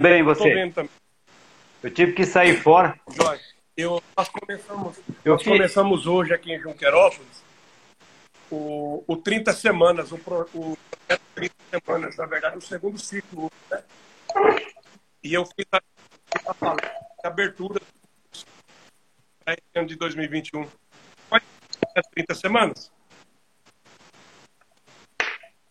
bem você? Tô bem também. Eu tive que sair fora. Jorge, eu, nós começamos, Eu nós fi- começamos hoje aqui em Junquerópolis o, o 30 Semanas, o, pro- o projeto 30 Semanas, na verdade, o segundo ciclo. Né? E eu fiz a, a abertura para esse ano de 2021. Quais são as 30 Semanas?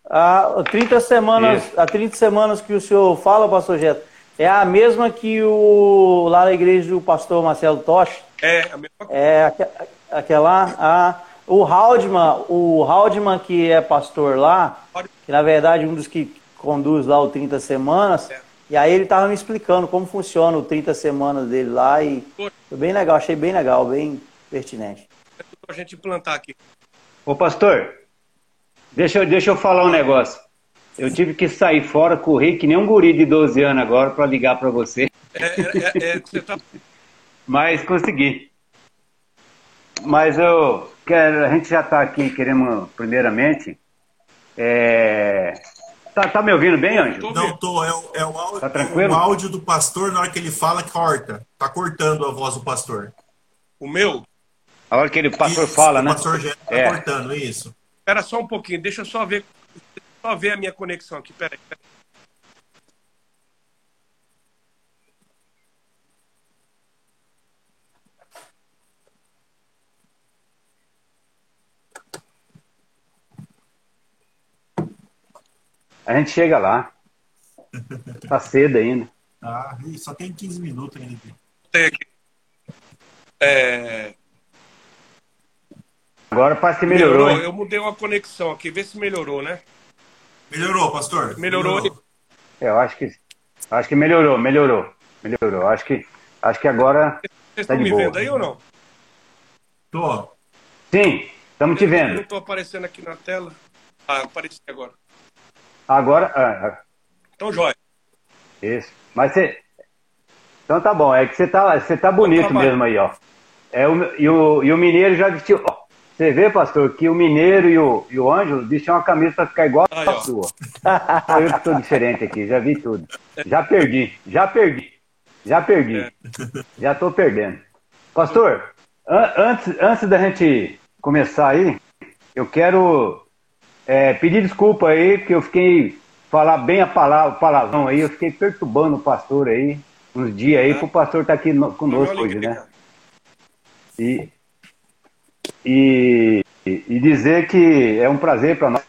A 30 semanas, Isso. a 30 semanas que o senhor fala, pastor Geto, é a mesma que o lá na igreja do pastor Marcelo Toche. É a mesma coisa. É aque- aquela. A, o Haldman, o Haldman, que é pastor lá, que na verdade é um dos que conduz lá o 30 semanas, É. e aí ele estava me explicando como funciona o 30 semanas dele lá e foi bem legal, achei bem legal, bem pertinente. para a gente implantar aqui. Ô pastor, deixa eu, deixa eu falar um negócio. Eu tive que sair fora, correr que nem um guri de 12 anos agora para ligar para você, É, é, é, é, você tá, mas consegui. Mas eu quero, a gente já está aqui querendo, primeiramente, é... tá, tá me ouvindo bem, Anjo? Tô Não tô, é o, é o áudio, Tá tranquilo? o áudio do pastor, na hora que ele fala, corta. Tá cortando a voz do pastor. o meu, A hora que ele, o pastor Isso, fala, o né? pastor já tá É. cortando, isso. Espera só um pouquinho, deixa eu só ver, só ver a minha conexão aqui. Pera aí, pera aí. A gente chega lá. Tá cedo ainda. Ah, só tem 15 minutos ainda. Tem aqui. É, Agora parece que melhorou, hein? Eu mudei uma conexão aqui, vê se melhorou, né? Melhorou, pastor? Melhorou. É, Eu acho que acho que melhorou, melhorou, melhorou. Acho que acho que agora Vocês Tá estão de me boa. vendo aí ou não? Tô. sim, estamos te Eu não vendo. estou aparecendo aqui na tela. Ah, apareci agora. Agora, ah, ah, Então, jóia. isso. Mas você então tá bom. É que você tá você tá bonito mesmo aí, ó. É o, e o e o mineiro já vestiu. ó, Você vê, pastor, que o mineiro e o, e o Ângelo vestiu uma camisa pra ficar igual Aí, a sua. Só eu que tô diferente aqui, já vi tudo. Já perdi, já perdi, já perdi. É. Já tô perdendo. Pastor, an- antes, antes da gente começar aí, eu quero é, pedir desculpa aí, porque eu fiquei falar bem a palavra, o palavrão aí, eu fiquei perturbando o pastor aí, uns dias aí, É. pro pastor estar aqui no- conosco hoje, né? E, e, e dizer que é um prazer para nós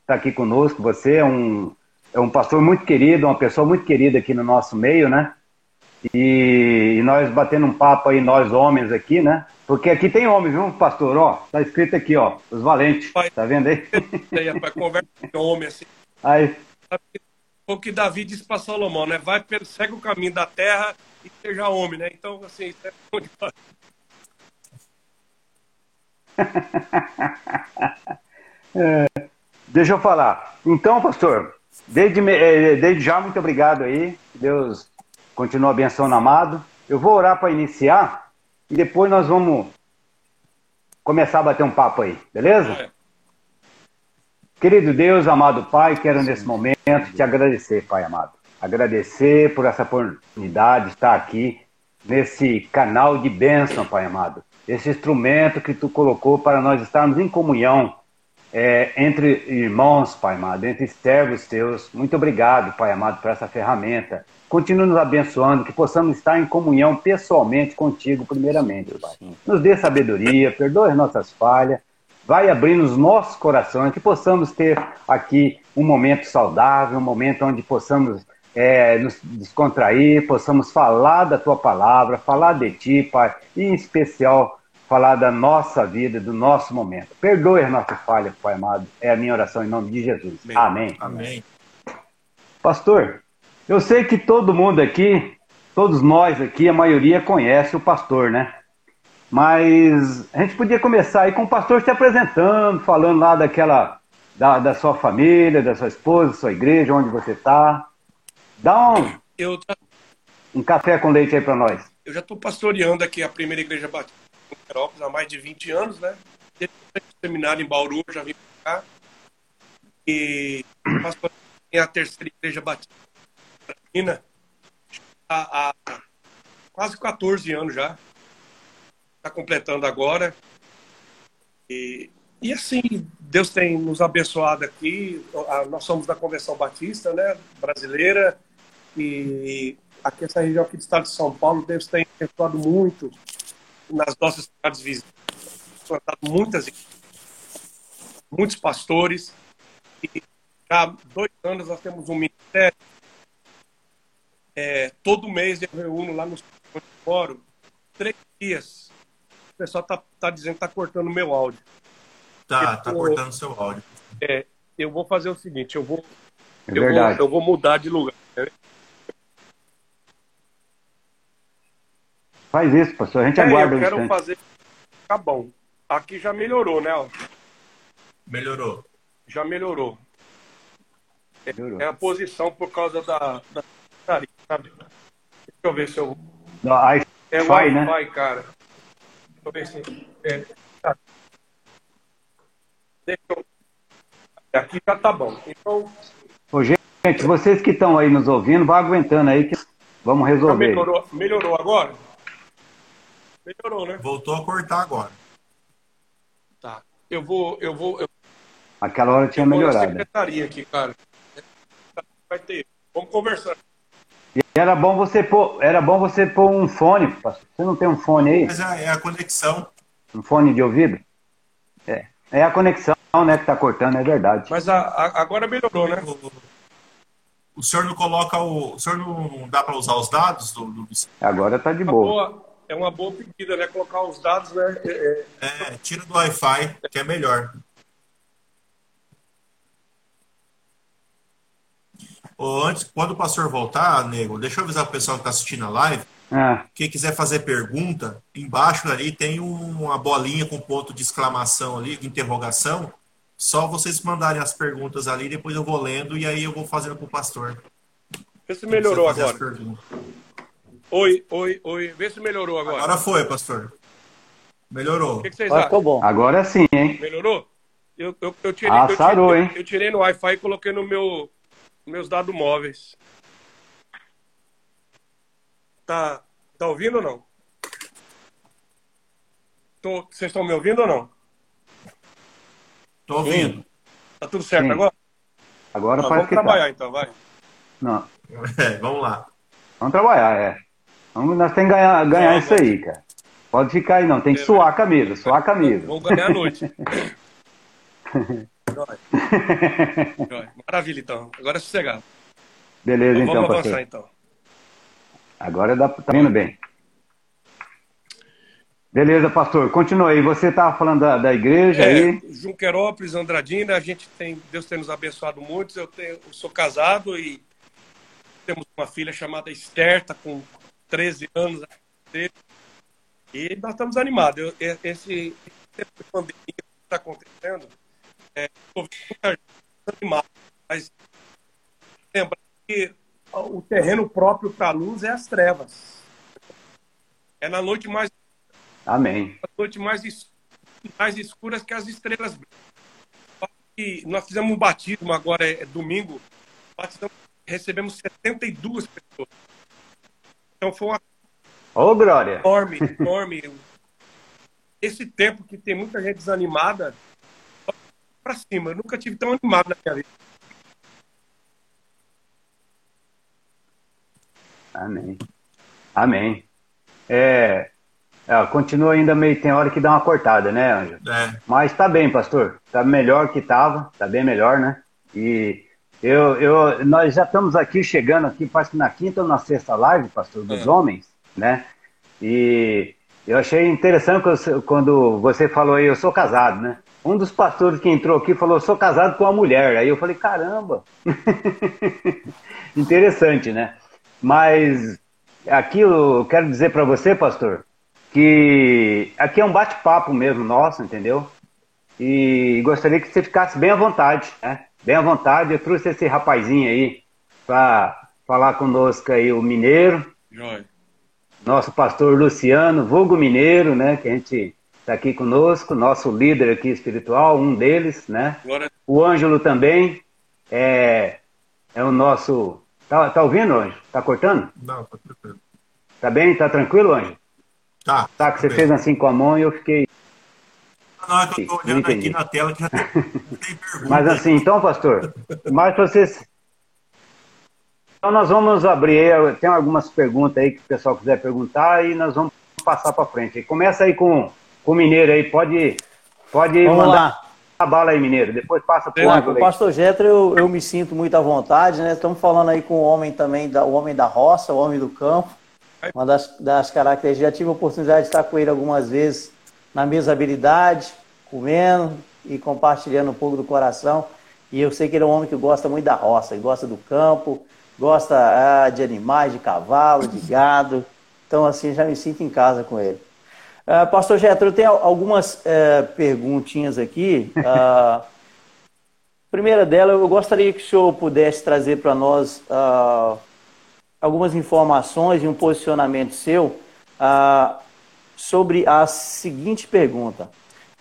estar aqui conosco. Você é um, é um pastor muito querido, uma pessoa muito querida aqui no nosso meio, né? E, e nós batendo um papo aí, nós homens aqui, né? Porque aqui tem homens, viu, pastor? Ó, tá escrito aqui, ó, os valentes. Vai. Tá vendo aí? Aí, rapaz, conversa com homem assim. Aí, O que Davi disse para Salomão, né? Vai, segue o caminho da terra e seja homem, né? Então, assim, isso é bom demais. Deixa eu falar. Então, pastor, desde, me- eh, desde já, muito obrigado aí. Deus continue abençoando amado. Eu vou orar para iniciar e depois nós vamos começar a bater um papo aí, beleza? É. Querido Deus, amado Pai, quero nesse momento te agradecer, Pai amado. Agradecer por essa oportunidade de estar aqui nesse canal de bênção, Pai amado. Esse instrumento que tu colocou para nós estarmos em comunhão é, entre irmãos, Pai amado, entre servos teus. Muito obrigado, Pai amado, por essa ferramenta. Continue nos abençoando, que possamos estar em comunhão pessoalmente contigo, primeiramente, Pai. Nos dê sabedoria, perdoe as nossas falhas, vai abrindo os nossos corações, que possamos ter aqui um momento saudável, um momento onde possamos é, nos descontrair, possamos falar da tua palavra, falar de ti, Pai, e em especial falar da nossa vida, do nosso momento. Perdoe as nossas falhas, Pai amado. É a minha oração em nome de Jesus. Amém. Amém. Amém. Pastor, eu sei que todo mundo aqui, todos nós aqui, a maioria conhece o pastor, né? Mas a gente podia começar aí com o pastor se apresentando, falando lá daquela, da, da sua família, da sua esposa, da sua igreja, onde você está. Dá um, Eu, um café com leite aí para nós. eu já estou pastoreando aqui a primeira igreja batista em Perópolis há mais de 20 anos, né? Desde o seminário em Bauru, já vim para cá. E a terceira igreja batista Andradina há, há quase 14 anos já. Está completando agora. E, e assim, Deus tem nos abençoado aqui. Nós somos da Convenção Batista, né? Brasileira. E aqui essa região aqui do estado de São Paulo, Deus tem abençoado muito nas nossas cidades vizinhas. Plantado muitas muitos pastores. E há dois anos nós temos um ministério. É, todo mês eu reúno lá no fórum, três dias. O pessoal tá, tá dizendo que tá cortando meu áudio. Tá, tá cortando seu áudio. É, eu vou fazer o seguinte, eu vou, É eu vou, eu vou mudar de lugar. Faz isso, pastor. A gente É, aguarda eu um quero instante. fazer. Tá bom. Aqui já melhorou, né? ó? Melhorou. Já melhorou. Melhorou. É a posição por causa da. da sabe? Deixa eu ver se eu. Não, Aí É o vai, Wi-Fi, né? cara. Deixa eu ver se. É, tá. Deixa eu. Aqui já tá bom. Então, Ô, gente, vocês que estão aí nos ouvindo, vão aguentando aí que vamos já resolver. melhorou, melhorou agora? Melhorou, né? Voltou a cortar agora. Tá. Eu vou. Eu vou. Eu Aquela hora tinha na melhorado. secretaria aqui, cara. Vai ter. Vamos conversar. E era bom você pôr, era bom você pôr um fone, pastor. Você não tem um fone aí? Mas é, é a conexão. Um fone de ouvido? É. É a conexão, né, que tá cortando, é verdade. Mas a, a- agora melhorou, né? O, o senhor não coloca o. O senhor não dá para usar os dados do, do Agora tá de boa. É uma boa pedida, né? Colocar os dados, né? É, é, É, tira do Wi-Fi, que é melhor. Ô, antes, quando o pastor voltar, nego, deixa eu avisar o pessoal que está assistindo a live. Ah, Quem quiser fazer pergunta, embaixo ali tem um- uma bolinha com ponto de exclamação ali, de interrogação. Só vocês mandarem as perguntas ali, depois eu vou lendo e aí eu vou fazendo pro pastor. vê se melhorou agora. Oi, oi, oi. Vê se melhorou agora. Agora foi, pastor. Melhorou. O que, que vocês Agora acham? bom. agora sim, hein? Melhorou? Eu, eu, eu tirei, Ah, eu, sarou, tirei, hein? eu tirei no Wi-Fi e coloquei no meu meus dados móveis. Tá, tá ouvindo ou não? Tô, vocês estão me ouvindo ou não? Tô ouvindo. Tá tudo certo Sim. agora? Agora Tá, parece vamos que trabalhar tá. então, vai. Não, É, vamos lá. vamos trabalhar, é. Nós temos que ganhar, ganhar isso aí, cara. Pode ficar aí, não. Tem que É, suar a camisa, suar a camisa. Vamos ganhar a noite. Maravilha, então. Agora é sossegado. Beleza, Então, então, vamos pastor. avançar, então. Agora dá, tá indo bem. Beleza, pastor. Continua aí. Você estava falando da, da igreja É, aí. Junquerópolis, Andradina, a gente tem, Deus tem nos abençoado muito. Eu, tenho, eu sou casado e temos uma filha chamada Esther, tá com 13 anos. E nós estamos animados. Eu- esse tempo de pandemia que está acontecendo, é, animada, mas lembra que o terreno próprio para a luz é as trevas. É na noite mais Amém. a noite mais, es- mais escuras que as estrelas. brilham. E nós fizemos um batismo agora, é, domingo, batizamos, recebemos 72 pessoas. Então foi uma Ô, Glória. enorme, enorme. Esse tempo que tem muita gente desanimada, para cima. Eu nunca tive tão animado na minha vida. Amém. Amém. É, é, continua ainda meio. Tem hora que dá uma cortada, né, Anjo? É, Mas tá bem, pastor. Tá melhor que tava. Tá bem melhor, né? E eu, eu, nós já estamos aqui chegando aqui, parece que na quinta ou na sexta live, pastor, dos É. homens, né? E eu achei interessante quando você- quando você falou aí, eu sou casado, né? Um dos pastores que entrou aqui falou, sou casado com uma mulher. Aí eu falei, caramba! Interessante, né? Mas aqui eu quero dizer para você, pastor, que aqui é um bate-papo mesmo nosso, entendeu? E gostaria que você ficasse bem à vontade, né? Bem à vontade. Eu trouxe esse rapazinho aí para falar conosco aí, o Mineiro, Jóia. nosso pastor Luciano, vulgo Mineiro, né? Que a gente está aqui conosco, nosso líder aqui espiritual, um deles, né? Glória O Ângelo também é, é o nosso Tá, tá ouvindo, Anjo? Tá cortando? Não, tá tranquilo. Tá bem? Tá tranquilo, Anjo? Tá. Tá, que você bem. fez assim com a mão e eu fiquei. Que eu tô olhando Entendi. aqui na tela que já tem, tem pergunta. Mas assim, então, pastor, mas vocês. Então nós vamos abrir, aí, tem algumas perguntas aí que o pessoal quiser perguntar e nós vamos passar para frente. Começa aí com, com o Mineiro aí, pode, pode Vamos mandar lá. a bala aí, Mineiro. Depois passa com o aí. pastor Getro eu, eu me sinto muito à vontade, né? Estamos falando aí com o homem também, da, o homem da roça, o homem do campo. Uma das, das características, já tive a oportunidade de estar com ele algumas vezes na mesma habilidade, comendo e compartilhando um pouco do coração. E eu sei que ele é um homem que gosta muito da roça, gosta do campo, gosta ah, de animais, de cavalo, de gado. Então, assim, já me sinto em casa com ele. Ah, Pastor Getro, eu tenho algumas eh, perguntinhas aqui. Ah, primeira dela, eu gostaria que o senhor pudesse trazer para nós ah, algumas informações e um posicionamento seu sobre a seguinte pergunta.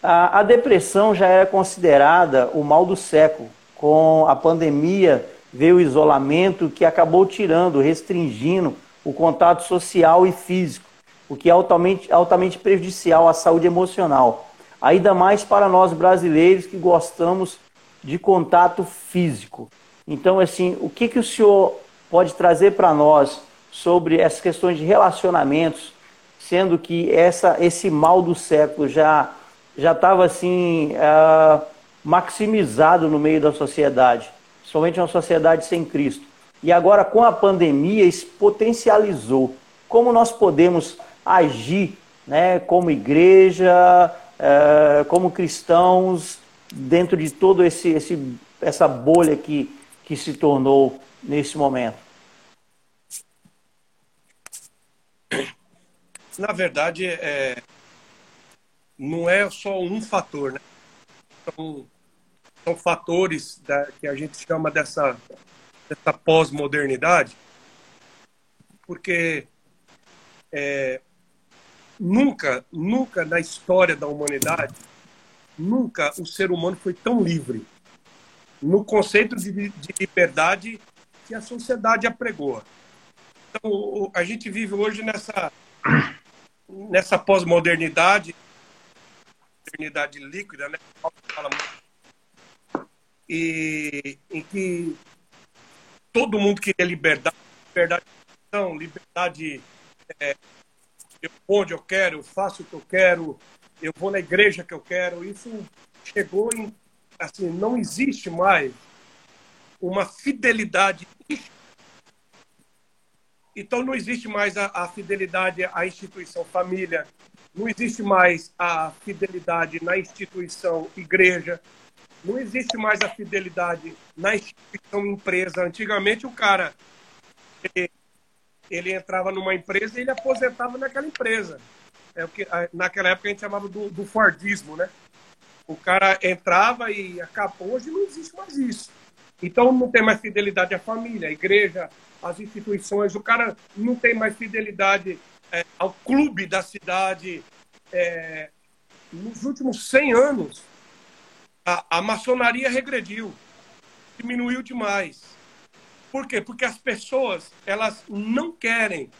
A, a depressão já era considerada o mal do século. Com a pandemia veio o isolamento que acabou tirando, restringindo o contato social e físico, o que é altamente, altamente prejudicial à saúde emocional. Ainda mais para nós brasileiros que gostamos de contato físico. Então, assim, o que, que o senhor pode trazer para nós sobre essas questões de relacionamentos, sendo que essa, esse mal do século já já estava assim ah, maximizado no meio da sociedade, somente uma sociedade sem Cristo. E agora com a pandemia isso potencializou. Como nós podemos agir, né, como igreja, eh, como cristãos dentro de todo esse, esse essa bolha que que se tornou nesse momento? Na verdade, é, não é só um fator, né? São, são fatores da, que a gente chama dessa, dessa pós-modernidade, porque é, nunca, nunca na história da humanidade, nunca o ser humano foi tão livre no conceito de, de liberdade que a sociedade apregoa. Então, a gente vive hoje nessa, nessa pós-modernidade, modernidade líquida, né? E em que todo mundo queria liberdade, liberdade de liberdade é, eu onde eu quero, eu faço o que eu quero, eu vou na igreja que eu quero. Isso chegou em assim, não existe mais uma fidelidade então não existe mais a, a fidelidade à instituição família, não existe mais a fidelidade na instituição igreja, não existe mais a fidelidade na instituição empresa. Antigamente o cara ele, ele entrava numa empresa e ele aposentava naquela empresa. É o que naquela época a gente chamava do, do Fordismo, né? O cara entrava e acabou. Hoje não existe mais isso. Então não tem mais fidelidade à família, à igreja, às instituições. O cara não tem mais fidelidade é, ao clube da cidade. É, nos últimos 100 anos, a, a maçonaria regrediu, diminuiu demais. Por quê? Porque as pessoas elas não querem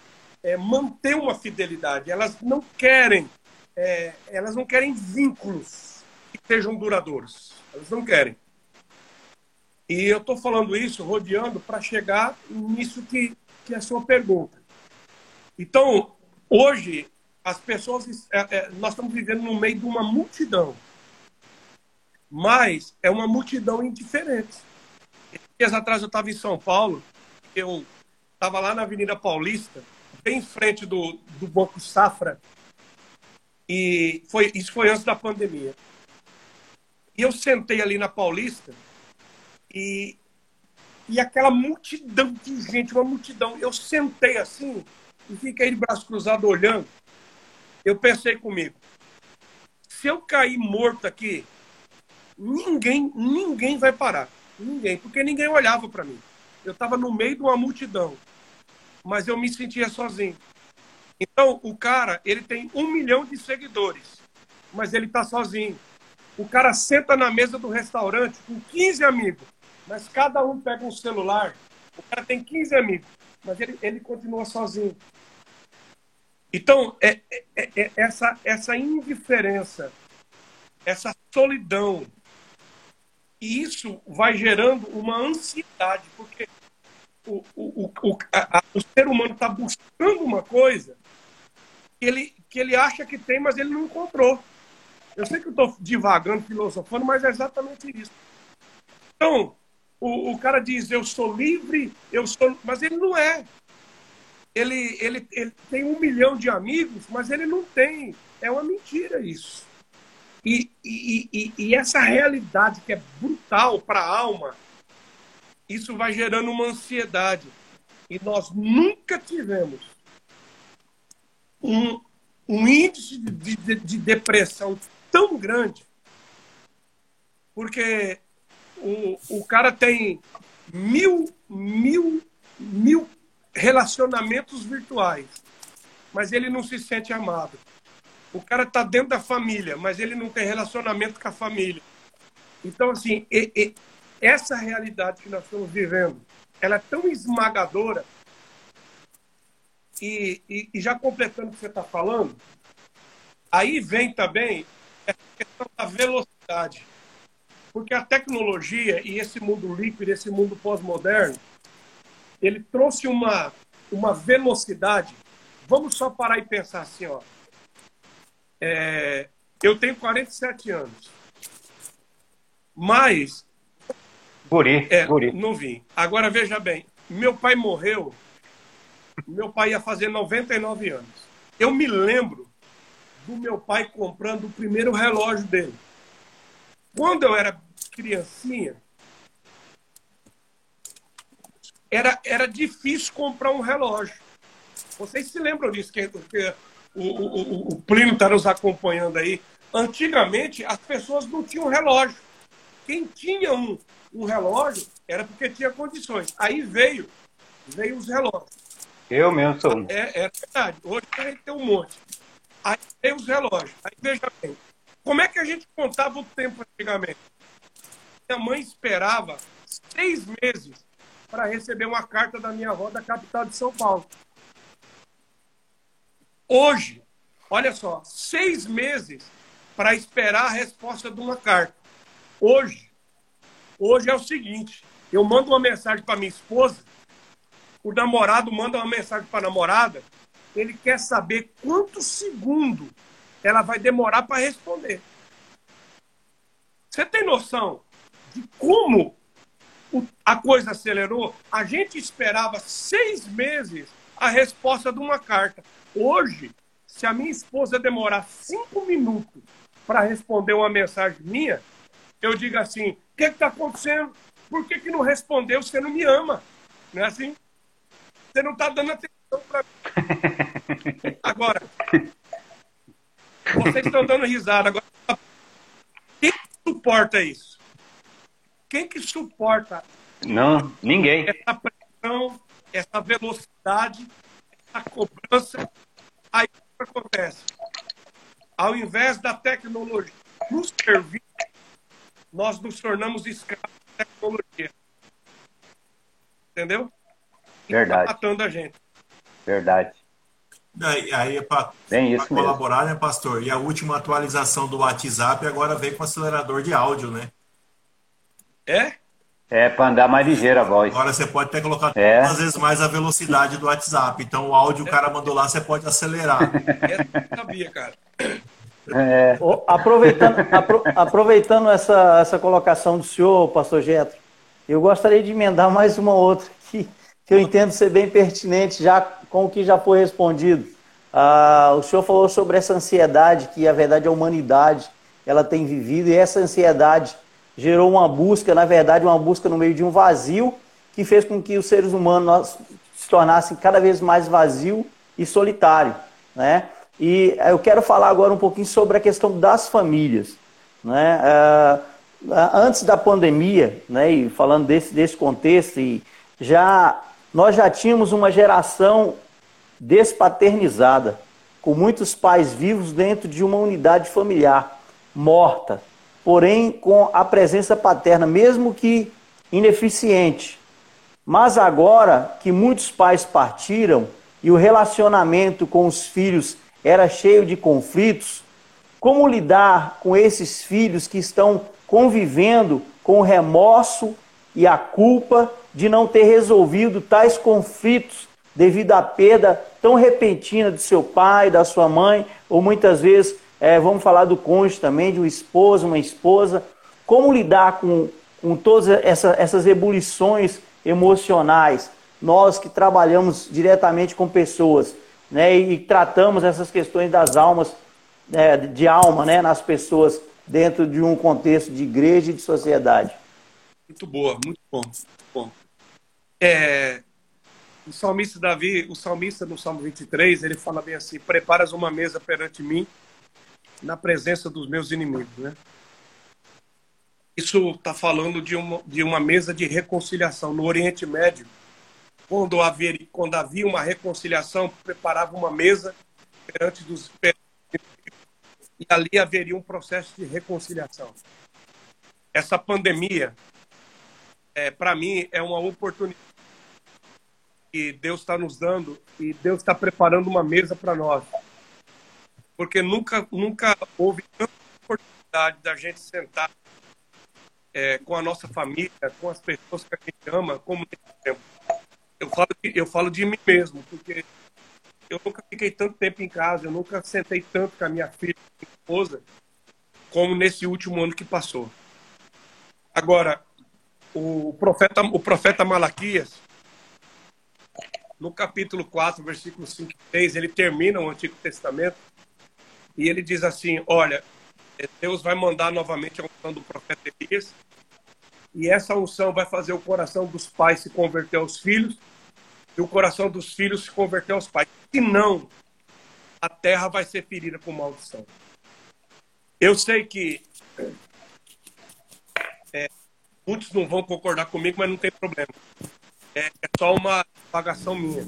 é, manter uma fidelidade, elas não querem, é, elas não querem vínculos que sejam duradouros. Elas não querem. E eu estou falando isso, rodeando, para chegar nisso que, que é a sua pergunta. Então, hoje, as pessoas. é, é, nós estamos vivendo no meio de uma multidão. Mas é uma multidão indiferente. Dias atrás eu estava em São Paulo, eu estava lá na Avenida Paulista, bem em frente do, do Banco Safra, e foi, isso foi antes da pandemia. E eu sentei ali na Paulista e, e aquela multidão de gente, uma multidão. Eu sentei assim e fiquei de braço cruzado olhando. Eu pensei comigo, se eu cair morto aqui, ninguém, ninguém vai parar. Ninguém, porque ninguém olhava para mim. Eu estava no meio de uma multidão, mas eu me sentia sozinho. Então, o cara, ele tem um milhão de seguidores, mas ele está sozinho. O cara senta na mesa do restaurante com 15 amigos, mas cada um pega um celular O cara tem 15 amigos, mas ele, ele continua sozinho. Então, é, é, é, é essa, essa indiferença, essa solidão, e isso vai gerando uma ansiedade, porque o, o, o, a, o ser humano está buscando uma coisa que ele, que ele acha que tem, mas ele não encontrou. Eu sei que eu estou divagando, filosofando, mas é exatamente isso. Então, o, o cara diz, eu sou livre, eu sou. Mas ele não é. Ele, ele, ele tem um milhão de amigos, mas ele não tem. É uma mentira isso. E, e, e, e essa realidade que é brutal para a alma, isso vai gerando uma ansiedade. E nós nunca tivemos um, um índice de, de, de depressão tão grande, porque o, o cara tem mil, mil, mil relacionamentos virtuais, mas ele não se sente amado. O cara está dentro da família, mas ele não tem relacionamento com a família. Então, assim, e, e, essa realidade que nós estamos vivendo, ela é tão esmagadora. E, e, e já completando o que você está falando, aí vem também essa questão da velocidade. Porque a tecnologia e esse mundo líquido, esse mundo pós-moderno, ele trouxe uma, uma velocidade. Vamos só parar e pensar assim, ó. É, eu tenho 47 anos. Mas. Guri, é, guri. Não vim. Agora veja bem: meu pai morreu. Meu pai ia fazer 99 anos. Eu me lembro do meu pai comprando o primeiro relógio dele. Quando eu era criancinha, era, era difícil comprar um relógio. Vocês se lembram disso, que, que o, o, o Plínio está nos acompanhando aí. Antigamente, as pessoas não tinham relógio. Quem tinha um, um relógio era porque tinha condições. Aí veio, veio os relógios. Eu mesmo sou um. É, é verdade. Hoje a gente tem um monte. Aí veio os relógios. Aí veja bem. Como é que a gente contava o tempo antigamente? Minha mãe esperava seis meses para receber uma carta da minha avó da capital de São Paulo. Hoje, olha só, seis meses para esperar a resposta de uma carta. Hoje, hoje é o seguinte: eu mando uma mensagem para minha esposa, o namorado manda uma mensagem para a namorada, ele quer saber quantos segundos ela vai demorar para responder. Você tem noção de como a coisa acelerou? A gente esperava seis meses a resposta de uma carta. Hoje, se a minha esposa demorar cinco minutos para responder uma mensagem minha, eu digo assim: o que está acontecendo? Por que, que não respondeu? Você não me ama. Não é assim? Você não está dando atenção para mim. Agora, vocês estão dando risada. Agora, quem suporta isso? Quem que suporta? Não, ninguém. Essa pressão, essa velocidade, essa cobrança. Aí o que acontece? Ao invés da tecnologia nos servir, nós nos tornamos escravos da tecnologia. Entendeu? Verdade. Tá matando a gente. Verdade. Aí, aí para colaborar, né, pastor? E a última atualização do WhatsApp agora vem com acelerador de áudio, né? É? É, para andar mais ligeiro a voz. Agora você pode até colocar é. duas vezes mais a velocidade do WhatsApp. Então o áudio o cara mandou lá, você pode acelerar. É, eu sabia, cara. É. Aproveitando, apro, aproveitando essa, essa colocação do senhor, pastor Getro, eu gostaria de emendar mais uma outra que, que eu entendo ser bem pertinente já com o que já foi respondido. Ah, o senhor falou sobre essa ansiedade que, a verdade, a humanidade ela tem vivido, e essa ansiedade gerou uma busca, na verdade, uma busca no meio de um vazio que fez com que os seres humanos se tornassem cada vez mais vazio e solitário, né? E eu quero falar agora um pouquinho sobre a questão das famílias, né? Uh, antes da pandemia, né? E falando desse desse contexto, e já nós já tínhamos uma geração despaternizada, com muitos pais vivos dentro de uma unidade familiar morta, porém com a presença paterna, mesmo que ineficiente, Mas agora que muitos pais partiram e o relacionamento com os filhos era cheio de conflitos, como lidar com esses filhos que estão convivendo com o remorso e a culpa de não ter resolvido tais conflitos devido à perda tão repentina de seu pai, da sua mãe, ou muitas vezes, é, vamos falar do cônjuge também, de um esposo, uma esposa. Como lidar com, com todas essa, essas ebulições emocionais? Nós que trabalhamos diretamente com pessoas né, e, tratamos essas questões das almas, é, de alma né, nas pessoas dentro de um contexto de igreja e de sociedade. Muito boa, muito bom. Muito bom. É, o salmista Davi, o salmista no Salmo 23, ele fala bem assim: Preparas uma mesa perante mim na presença dos meus inimigos, né? Isso está falando de uma, de uma mesa de reconciliação. No Oriente Médio, quando havia, quando havia uma reconciliação, preparava uma mesa perante dos e ali haveria um processo de reconciliação. Essa pandemia, é, para mim, é uma oportunidade que Deus está nos dando e Deus está preparando uma mesa para nós. Porque nunca, nunca houve tanta oportunidade da gente sentar é, com a nossa família, com as pessoas que a gente ama, como nesse tempo. Eu falo, eu falo de mim mesmo, porque eu nunca fiquei tanto tempo em casa, eu nunca sentei tanto com a minha filha, minha esposa, como nesse último ano que passou. Agora, o profeta, o profeta Malaquias, no capítulo 4, versículo 5 e 6, ele termina o Antigo Testamento e ele diz assim: Olha, Deus vai mandar novamente a unção do profeta Elias e essa unção vai fazer o coração dos pais se converter aos filhos e o coração dos filhos se converter aos pais. Se não, a terra vai ser ferida com maldição. Eu sei que é, muitos não vão concordar comigo, mas não tem problema. É, é só uma pagação minha.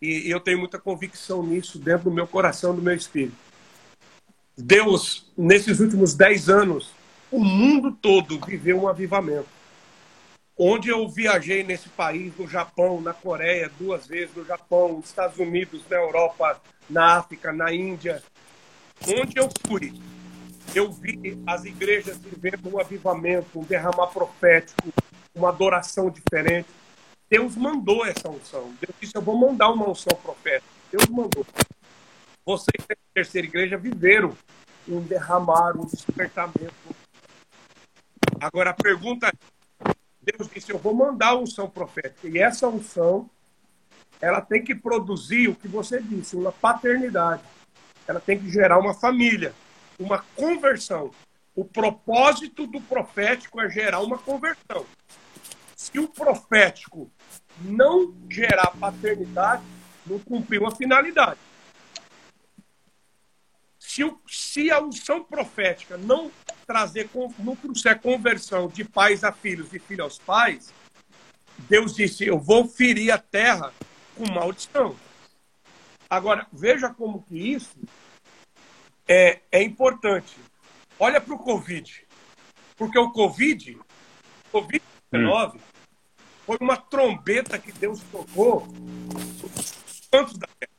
E, e eu tenho muita convicção nisso dentro do meu coração, do meu espírito. Deus, nesses últimos dez anos, o mundo todo viveu um avivamento. Onde eu viajei nesse país, no Japão, na Coreia, duas vezes, no Japão, nos Estados Unidos, na Europa, na África, na Índia, onde eu fui, eu vi as igrejas vivendo um avivamento, um derramar profético, uma adoração diferente. Deus mandou essa unção. Deus disse: Eu vou mandar uma unção profética. Deus mandou. Vocês da terceira igreja viveram um derramar, um despertamento. Agora a pergunta é: Deus disse: Eu vou mandar unção profética. E essa unção, ela tem que produzir o que você disse, uma paternidade. Ela tem que gerar uma família, uma conversão. O propósito do profético é gerar uma conversão. Se o profético não gerar paternidade, não cumpriu a finalidade. Se, o, se a unção profética não trazer, não trouxer conversão de pais a filhos, de filho aos pais, Deus disse: Eu vou ferir a terra com maldição. Agora, veja como que isso é, é importante. Olha para o Covid. Porque o Covid, Covid-19, hum. foi uma trombeta que Deus tocou nos cantos da terra.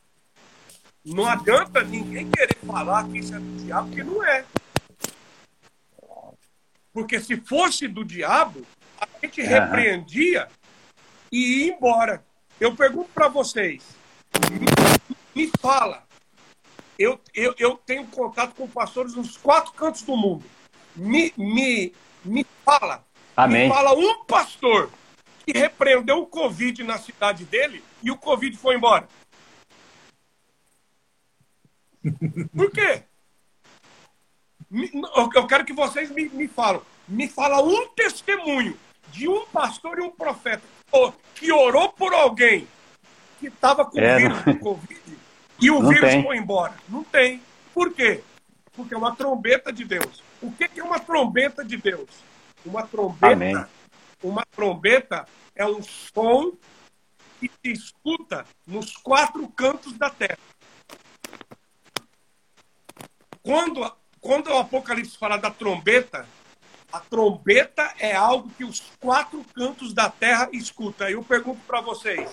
Não adianta ninguém querer falar que isso é do diabo, porque não é. Porque se fosse do diabo, a gente uhum. repreendia e ia embora. Eu pergunto para vocês, me, me fala, eu, eu, eu tenho contato com pastores nos quatro cantos do mundo. Me, me, me fala, Amém. me fala um pastor que repreendeu o Covid na cidade dele e o Covid foi embora. Por quê? Eu quero que vocês me, me falam. Me fala um testemunho de um pastor e um profeta que orou por alguém que estava com é, vírus do Covid e o vírus tem. foi embora. Não tem. Por quê? Porque é uma trombeta de Deus. O que é uma trombeta de Deus? Uma trombeta, Amém. uma trombeta é um som que se escuta nos quatro cantos da terra. Quando, quando o Apocalipse fala da trombeta, A trombeta é algo que os quatro cantos da terra escutam. Eu pergunto para vocês: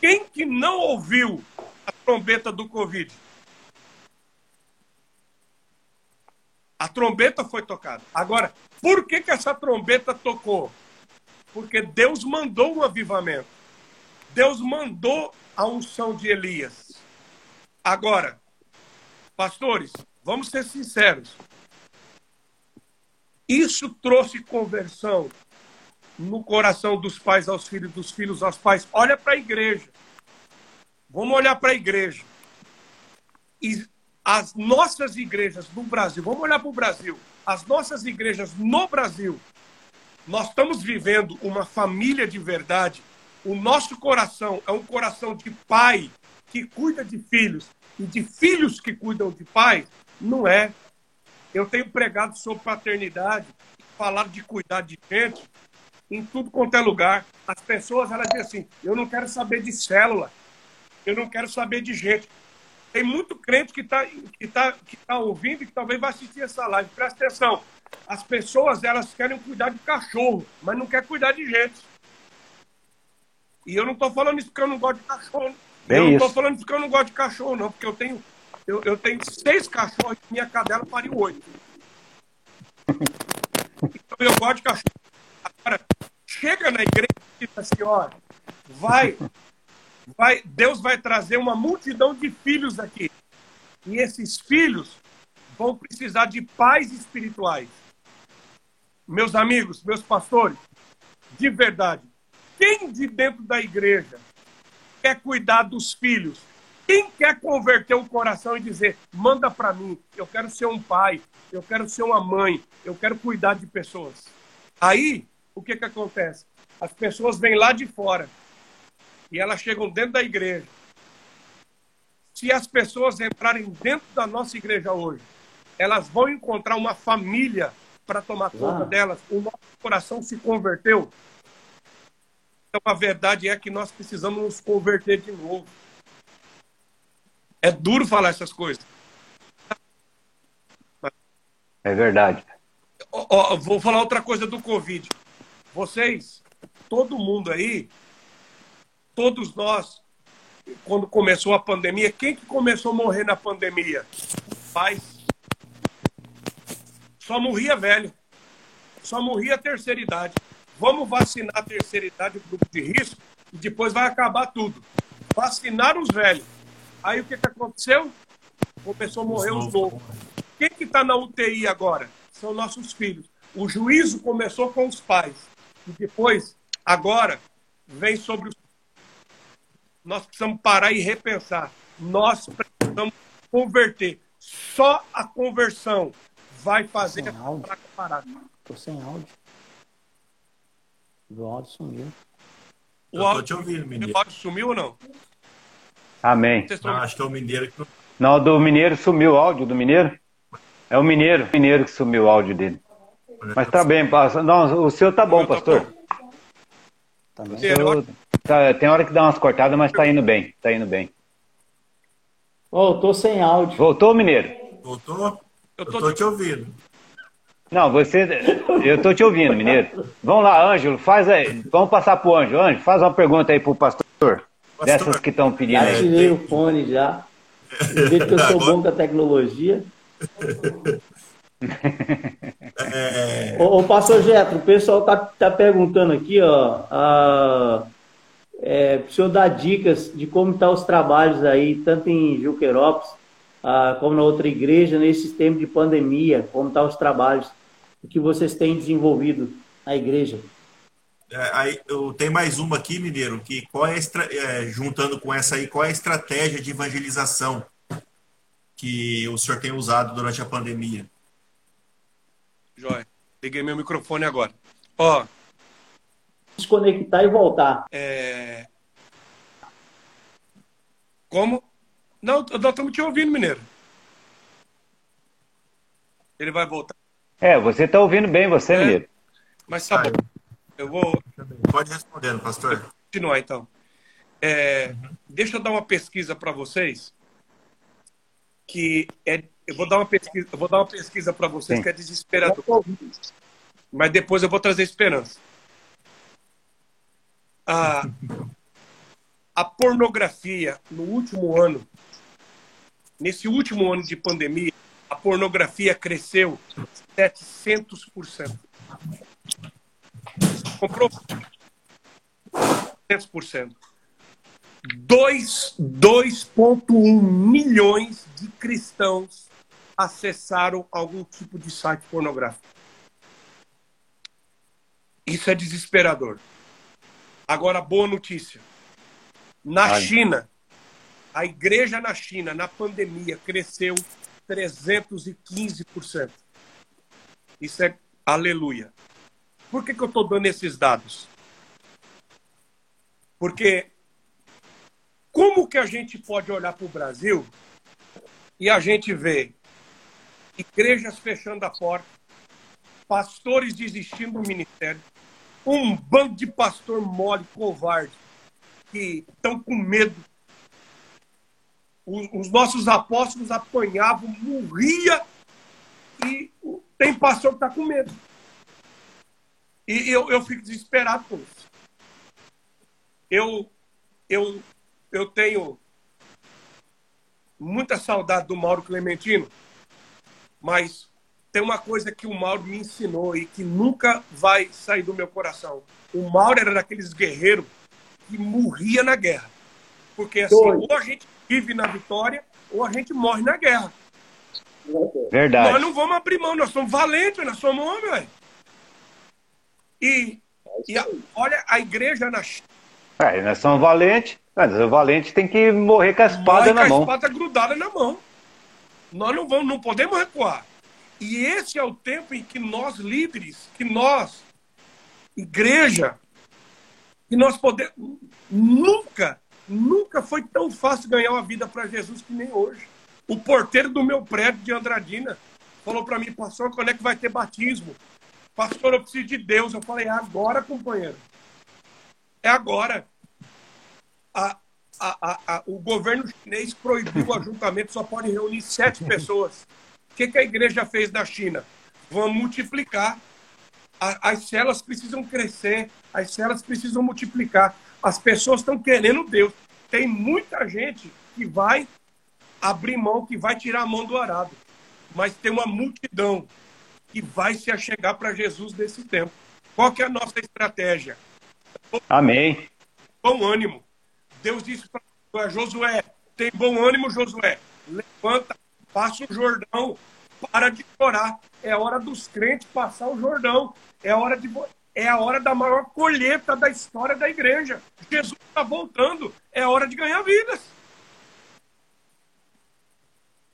quem que não ouviu a trombeta do Covid? A trombeta foi tocada. Agora, por que, que essa trombeta tocou? Porque Deus mandou um avivamento. Deus mandou a unção de Elias. Agora, pastores, vamos ser sinceros. Isso trouxe conversão no coração dos pais aos filhos, dos filhos aos pais. Olha para a igreja. Vamos olhar para a igreja. E as nossas igrejas no Brasil, vamos olhar para o Brasil. As nossas igrejas no Brasil, nós estamos vivendo uma família de verdade. O nosso coração é um coração de pai que cuida de filhos e de filhos que cuidam de pais. Não é eu tenho pregado sobre paternidade, falar de cuidar de gente em tudo quanto é lugar. As pessoas elas dizem assim: eu não quero saber de célula, eu não quero saber de gente. Tem muito crente que está que tá, que tá ouvindo e que talvez vai assistir essa live. Presta atenção. As pessoas elas querem cuidar de cachorro, mas não querem cuidar de gente. E eu não estou falando isso porque eu não gosto de cachorro. Bem eu não estou falando isso porque eu não gosto de cachorro, não, porque eu tenho eu, eu tenho seis cachorros e minha cadela pariu oito. Então eu gosto de cachorro. Agora, chega na igreja e diz assim, ó, vai, vai, Deus vai trazer uma multidão de filhos aqui. E esses filhos vão precisar de pais espirituais. Meus amigos, meus pastores, de verdade, quem de dentro da igreja quer cuidar dos filhos quem quer converter o coração e dizer, manda para mim, eu quero ser um pai, eu quero ser uma mãe, eu quero cuidar de pessoas. Aí, o que, que acontece? As pessoas vêm lá de fora e elas chegam dentro da igreja. Se as pessoas entrarem dentro da nossa igreja hoje, elas vão encontrar uma família para tomar conta Ah. delas. O nosso coração se converteu. Então, a verdade é que nós precisamos nos converter de novo. É duro falar essas coisas. É verdade. Ó, ó, vou falar outra coisa do Covid. Vocês, todo mundo aí, todos nós, quando começou a pandemia, quem que começou a morrer na pandemia? Pais. Só morria velho. Só morria a terceira idade. Vamos vacinar a terceira idade, o grupo de risco, e depois vai acabar tudo. Vacinaram os velhos. Aí o que, que aconteceu? Começou a morrer os novos. Quem que está na UTI agora? São nossos filhos. O juízo começou com os pais. E depois, agora, vem sobre os. Nós precisamos parar e repensar. Nós precisamos converter. Só a conversão vai fazer Sem áudio. Tô sem áudio. O áudio sumiu. Eu tô te ouvindo, mineiro. o áudio sumiu ou não? Amém. Vocês Não, acho que é o mineiro que não. Do Mineiro sumiu o áudio do Mineiro? É o Mineiro, o Mineiro que sumiu o áudio dele. Mas tá bem, pastor. Não, o seu tá bom, pastor. Também. Sim. Eu- tá- tem hora que dá umas cortadas, mas tá indo bem. Tá indo bem. Eu tô sem áudio. Voltou, Mineiro? Voltou? Eu Eu tô- tô te ouvindo. Não, você. Eu tô te ouvindo, Mineiro. Vamos lá, Ângelo, faz aí. Vamos passar pro Ângelo. Ângelo, faz uma pergunta aí pro pastor. Dessas que estão pedindo Já aí. tirei o fone já. Do jeito que eu sou bom com a tecnologia. É, Ô, ô pastor Getro, o pessoal tá, tá perguntando aqui, ó, a, é, pro senhor dar dicas de como estão os trabalhos aí, tanto em Juquerópolis, ah, como na outra igreja, nesse tempo de pandemia, como estão os trabalhos que vocês têm desenvolvido na igreja. É, aí, eu tenho mais uma aqui, mineiro, que qual é, estra- é, juntando com essa aí, qual é a estratégia de evangelização que o senhor tem usado durante a pandemia? Joia. Liguei meu microfone agora. Ó, Desconectar e voltar. é... Como? Não, nós estamos te ouvindo, mineiro. Ele vai voltar. É, você tá ouvindo bem, você, É. Mineiro. Mas tá bom. Eu vou Pode responder, pastor. continuar então. É, Deixa eu dar uma pesquisa para vocês. Que é, eu vou dar uma pesquisa, eu vou dar uma pesquisa para vocês Sim. que é desesperador. Mas depois eu vou trazer esperança. A, a pornografia no último ano, nesse último ano de pandemia, a pornografia cresceu 700%. Comprou 700%. 2,1 milhões de cristãos acessaram algum tipo de site pornográfico. Isso é desesperador. Agora, boa notícia. Na Ai. China, a igreja na China, na pandemia, cresceu 315%. Isso é aleluia. Por que, que eu estou dando esses dados? Porque como que a gente pode olhar para o Brasil e a gente vê igrejas fechando a porta, pastores desistindo do ministério, um bando de pastor mole, covarde, que estão com medo. Os, os nossos apóstolos apanhavam, morria e tem pastor que está com medo. E eu, eu fico desesperado com isso. Eu, eu, eu tenho muita saudade do Mauro Clementino, mas tem uma coisa que o Mauro me ensinou e que nunca vai sair do meu coração. O Mauro era daqueles guerreiros que morria na guerra. Porque assim, ou a gente vive na vitória, ou a gente morre na guerra. Verdade. Nós não vamos abrir mão, nós somos valentes, nós somos homens, velho. E, e a, olha a igreja na é, nós somos valentes, mas o valente tem que morrer com a espada morre na com mão. a espada grudada na mão. Nós não vamos, não podemos recuar. E esse é o tempo em que nós líderes, que nós, igreja, que nós podemos. Nunca, nunca foi tão fácil ganhar uma vida para Jesus que nem hoje. O porteiro do meu prédio de Andradina falou para mim, pastor, quando é que vai ter batismo? Pastor, eu preciso de Deus. Eu falei, é agora, companheiro. É agora. A, a, a, o governo chinês proibiu o ajuntamento, só pode reunir sete pessoas. O que, que a igreja fez na China? Vamos multiplicar. as células precisam crescer, as células precisam multiplicar. As pessoas estão querendo Deus. Tem muita gente que vai abrir mão, que vai tirar a mão do arado. Mas tem uma multidão que vai se achegar para Jesus nesse tempo. Qual que é a nossa estratégia? Amém. Bom ânimo. Deus disse para Josué: tem bom ânimo, Josué. Levanta, passa o Jordão, para de chorar. É hora dos crentes passar o Jordão. É hora de é a hora da maior colheita da história da igreja. Jesus está voltando. É hora de ganhar vidas.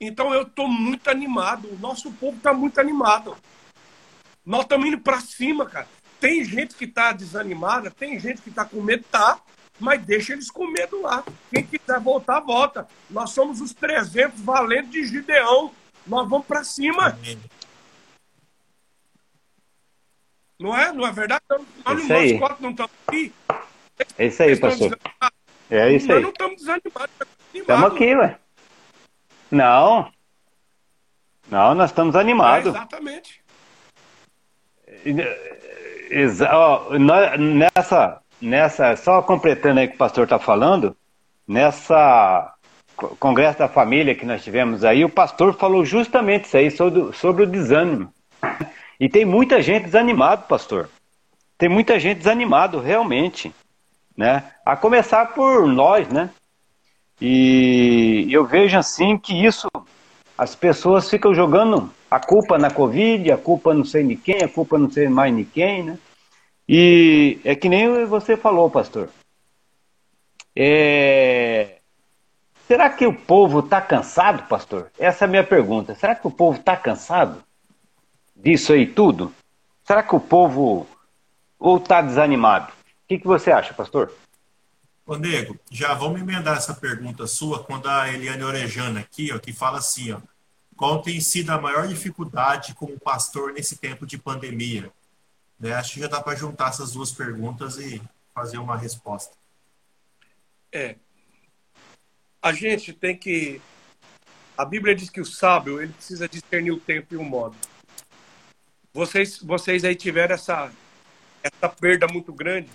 Então eu estou muito animado. O nosso povo está muito animado. Nós estamos indo para cima, cara. Tem gente que está desanimada, tem gente que está com medo, tá. Mas deixa eles com medo lá. Quem quiser voltar, volta. Nós somos os 300 valentes de Gideão. Nós vamos para cima. Amém. Não é? Não é verdade? Nós isso aí. não estamos aqui. É isso aí, pastor. É isso aí. Nós não estamos desanimados. Estamos aqui, ué. Não. Não, nós estamos animados. É, exatamente. Exa nessa, nessa, só completando aí o que o pastor está falando, nessa congresso da família que nós tivemos aí, o pastor falou justamente isso aí, sobre, sobre o desânimo. E tem muita gente desanimada, pastor. Tem muita gente desanimado, realmente. Né? A começar por nós, né? E eu vejo assim que isso, as pessoas ficam jogando a culpa na Covid, a culpa não sei de quem, a culpa não sei mais de quem, né? E é que nem você falou, pastor. É... Será que o povo está cansado, pastor? Essa é a minha pergunta. Será que o povo está cansado disso aí tudo? Será que o povo ou está desanimado? O que, que você acha, pastor? Ô, Nego, já vamos emendar essa pergunta sua quando a Eliane Orejana aqui, ó, que fala assim, ó, qual tem sido a maior dificuldade como pastor nesse tempo de pandemia? Né? Acho que já dá para juntar essas duas perguntas e fazer uma resposta. É. A gente tem que. A Bíblia diz que o sábio ele precisa discernir o tempo e o modo. vocês, vocês aí tiveram essa, essa perda muito grande,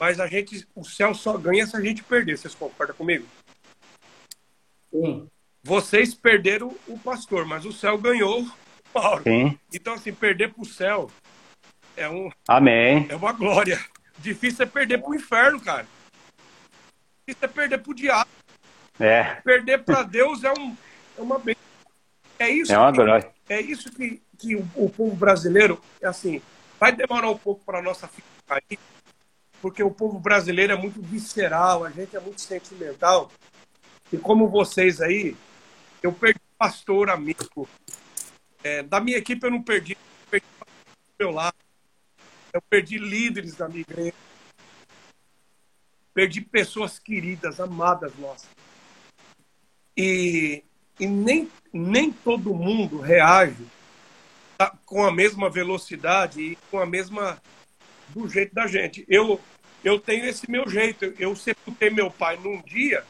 mas a gente, o céu só ganha se a gente perder. Vocês concordam comigo? Sim. Vocês perderam o pastor, mas o céu ganhou o Paulo. Sim. Então, assim, perder para o céu é, um, Amém. é uma glória. Difícil é perder para o inferno, cara. Difícil é perder para o diabo. É, Perder para Deus é, um, é uma bênção. É isso é uma que- glória. É isso que, que o, o povo brasileiro, é assim, vai demorar um pouco para a nossa ficha cair, porque o povo brasileiro é muito visceral, a gente é muito sentimental. E como vocês aí, eu perdi pastor, amigo. É, da minha equipe eu não perdi, eu perdi meu lado. Eu perdi líderes da minha igreja. Perdi pessoas queridas, amadas nossas. E, e nem, nem todo mundo reage com a mesma velocidade e com a mesma do jeito da gente. Eu eu tenho esse meu jeito. Eu, sepultei meu pai num dia.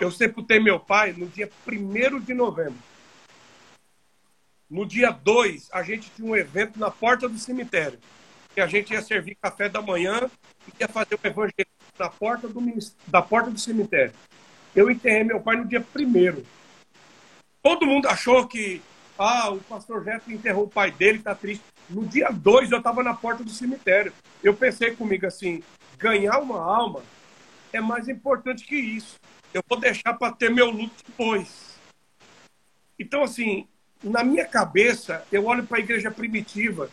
Eu sepultei meu pai no dia 1 de novembro. No dia 2, a gente tinha um evento na porta do cemitério. Que a gente ia servir café da manhã e ia fazer o evangelho na porta do, da porta do cemitério. Eu enterrei meu pai no dia 1 Todo mundo achou que ah, o pastor Jeff enterrou o pai dele, tá triste. No dia 2 eu estava na porta do cemitério. Eu pensei comigo assim, ganhar uma alma é mais importante que isso. Eu vou deixar para ter meu luto depois. Então, assim, na minha cabeça, eu olho para a igreja primitiva.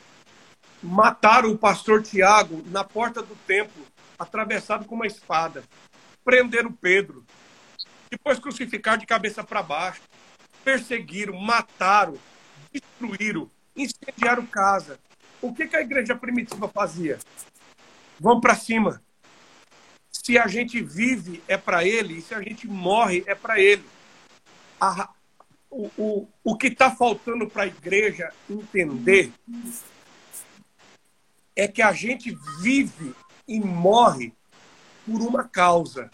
Mataram o pastor Tiago na porta do templo, atravessado com uma espada. Prenderam Pedro. Depois crucificaram de cabeça para baixo. Perseguiram, mataram, destruíram, incendiaram casa. O que, que a igreja primitiva fazia? Vamos para cima. Se a gente vive, é para ele, e se a gente morre, é para ele. A- o, o, o que está faltando para a igreja entender é que a gente vive e morre por uma causa.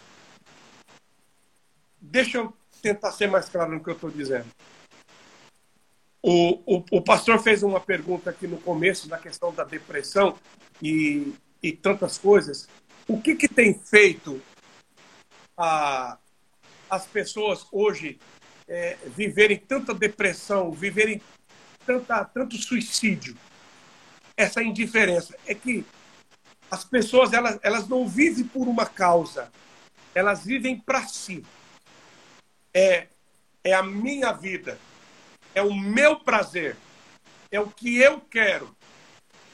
Deixa eu tentar ser mais claro no que eu estou dizendo. O, o, o pastor fez uma pergunta aqui no começo da questão da depressão e, e tantas coisas. O que, que tem feito a, as pessoas hoje é, viverem tanta depressão, viverem tanta, tanto suicídio? Essa indiferença. É que as pessoas elas, elas não vivem por uma causa, elas vivem para si. É, é a minha vida, é o meu prazer, é o que eu quero,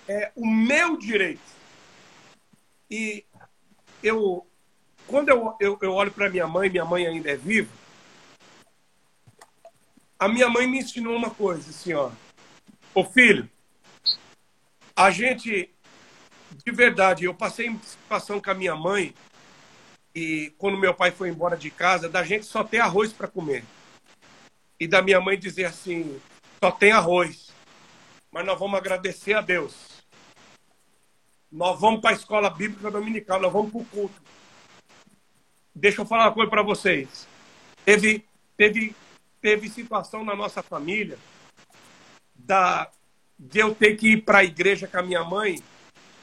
é o meu direito. E eu, quando eu, eu, eu olho para minha mãe, minha mãe ainda é viva, a minha mãe me ensinou uma coisa, assim, ó. Ô filho, a gente, de verdade, eu passei situação com a minha mãe e quando meu pai foi embora de casa, da gente só ter arroz para comer. E da minha mãe dizer assim, só tem arroz, mas nós vamos agradecer a Deus. Nós vamos para a escola bíblica dominical, nós vamos para o culto. Deixa eu falar uma coisa para vocês. Teve, teve, teve situação na nossa família da, de eu ter que ir para a igreja com a minha mãe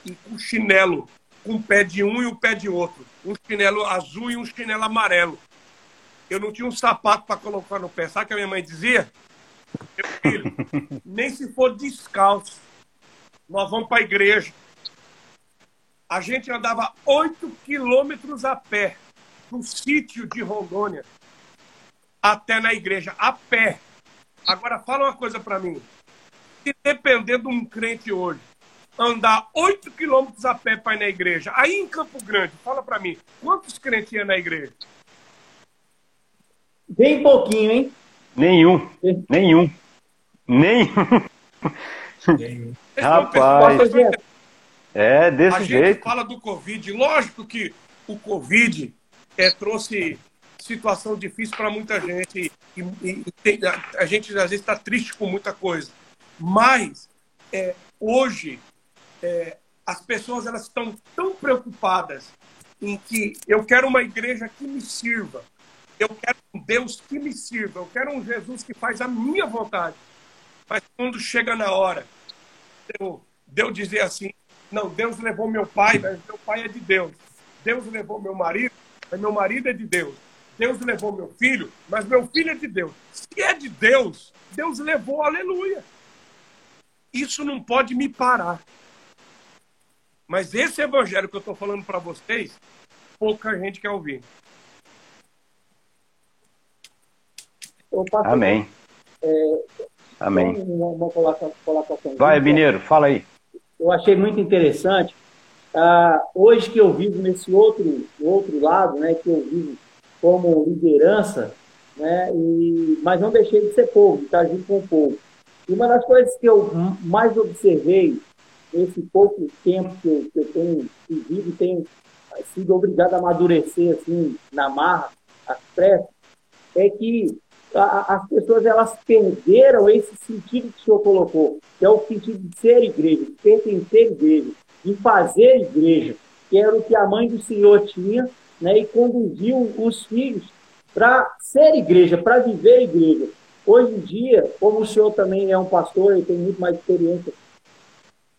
e com chinelo, com o pé de um e o pé de outro. Um chinelo azul e um chinelo amarelo. Eu não tinha um sapato para colocar no pé. Sabe o que a minha mãe dizia? Meu filho, nem se for descalço, nós vamos para a igreja. A gente andava oito quilômetros a pé do sítio de Rondônia até na igreja, a pé. Agora, fala uma coisa para mim. Se depender de um crente hoje, andar 8 quilômetros a pé para ir na igreja, aí em Campo Grande, fala para mim, quantos crentes iam na igreja? Bem pouquinho, hein? Nenhum. Nenhum. Nenhum. Rapaz. É A desse gente jeito. fala do Covid, lógico que o Covid é, trouxe situação difícil para muita gente e, e- e tem- a, a gente às vezes está triste com muita coisa, mas é, hoje é, as pessoas elas estão tão preocupadas em que eu quero uma igreja que me sirva, eu quero um Deus que me sirva, eu quero um Jesus que faz a minha vontade. Mas quando chega na hora, Deus dizer assim: não, Deus levou meu pai, mas meu pai é de Deus. Deus levou meu marido, mas meu marido é de Deus. Deus levou meu filho, mas meu filho é de Deus. Se é de Deus, Deus levou, aleluia. Isso não pode me parar. Mas esse evangelho que eu estou falando para vocês, pouca gente quer ouvir. Amém. É, Amém. Uma, uma colocação, colocação Vai, Mineiro, fala aí. Eu achei muito interessante. Ah, hoje que eu vivo nesse outro, outro lado, né, que eu vivo como liderança, né, e, mas não deixei de ser povo, de estar junto com o povo. E uma das coisas que eu mais observei nesse pouco tempo que eu, que eu tenho vivido tenho sido obrigado a amadurecer assim, na marra, às pressas, é que as pessoas elas perderam esse sentido que o senhor colocou, que é o sentido de ser igreja, de à igreja, de fazer igreja, que era o que a mãe do senhor tinha, né, e conduziu os filhos para ser igreja, para viver igreja. Hoje em dia, como o senhor também é um pastor e tem muito mais experiência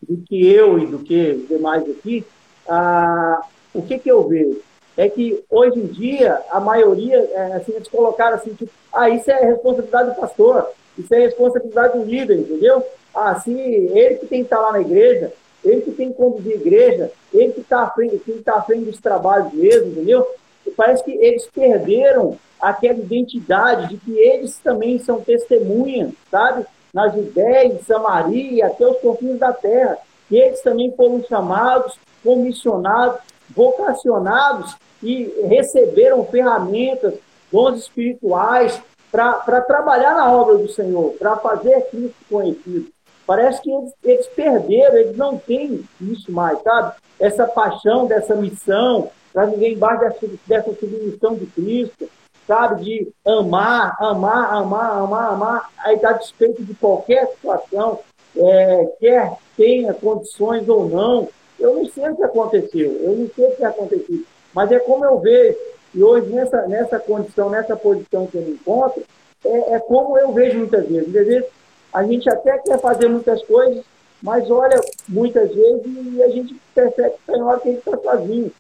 do que eu e do que os demais aqui, ah, o que, que eu vejo? É que hoje em dia, a maioria, é, assim, eles colocaram assim, tipo, ah, isso é responsabilidade do pastor, isso é responsabilidade do líder, entendeu? Ah, se ele que tem que estar lá na igreja, ele que tem que conduzir a igreja, ele que está à frente, que está frente dos trabalhos mesmo, entendeu? E parece que eles perderam aquela identidade de que eles também são testemunhas, sabe? Na Judéia, em Samaria, até os confins da terra. E eles também foram chamados, comissionados, vocacionados e receberam ferramentas, dons espirituais para trabalhar na obra do Senhor, para fazer Cristo conhecido. Parece que eles, eles perderam, eles não têm isso mais, sabe? Essa paixão dessa missão, para viver embaixo dessa, dessa submissão de Cristo, sabe? De amar, amar, amar, amar, amar, aí está despeito de qualquer situação, é, quer tenha condições ou não. Eu não sei o que aconteceu, eu não sei o que aconteceu, mas é como eu vejo. E hoje, nessa, nessa condição, nessa posição que eu me encontro, é, é como eu vejo muitas vezes. Muitas vezes a gente até quer fazer muitas coisas, mas olha muitas vezes e a gente percebe que tem hora que a gente está sozinho.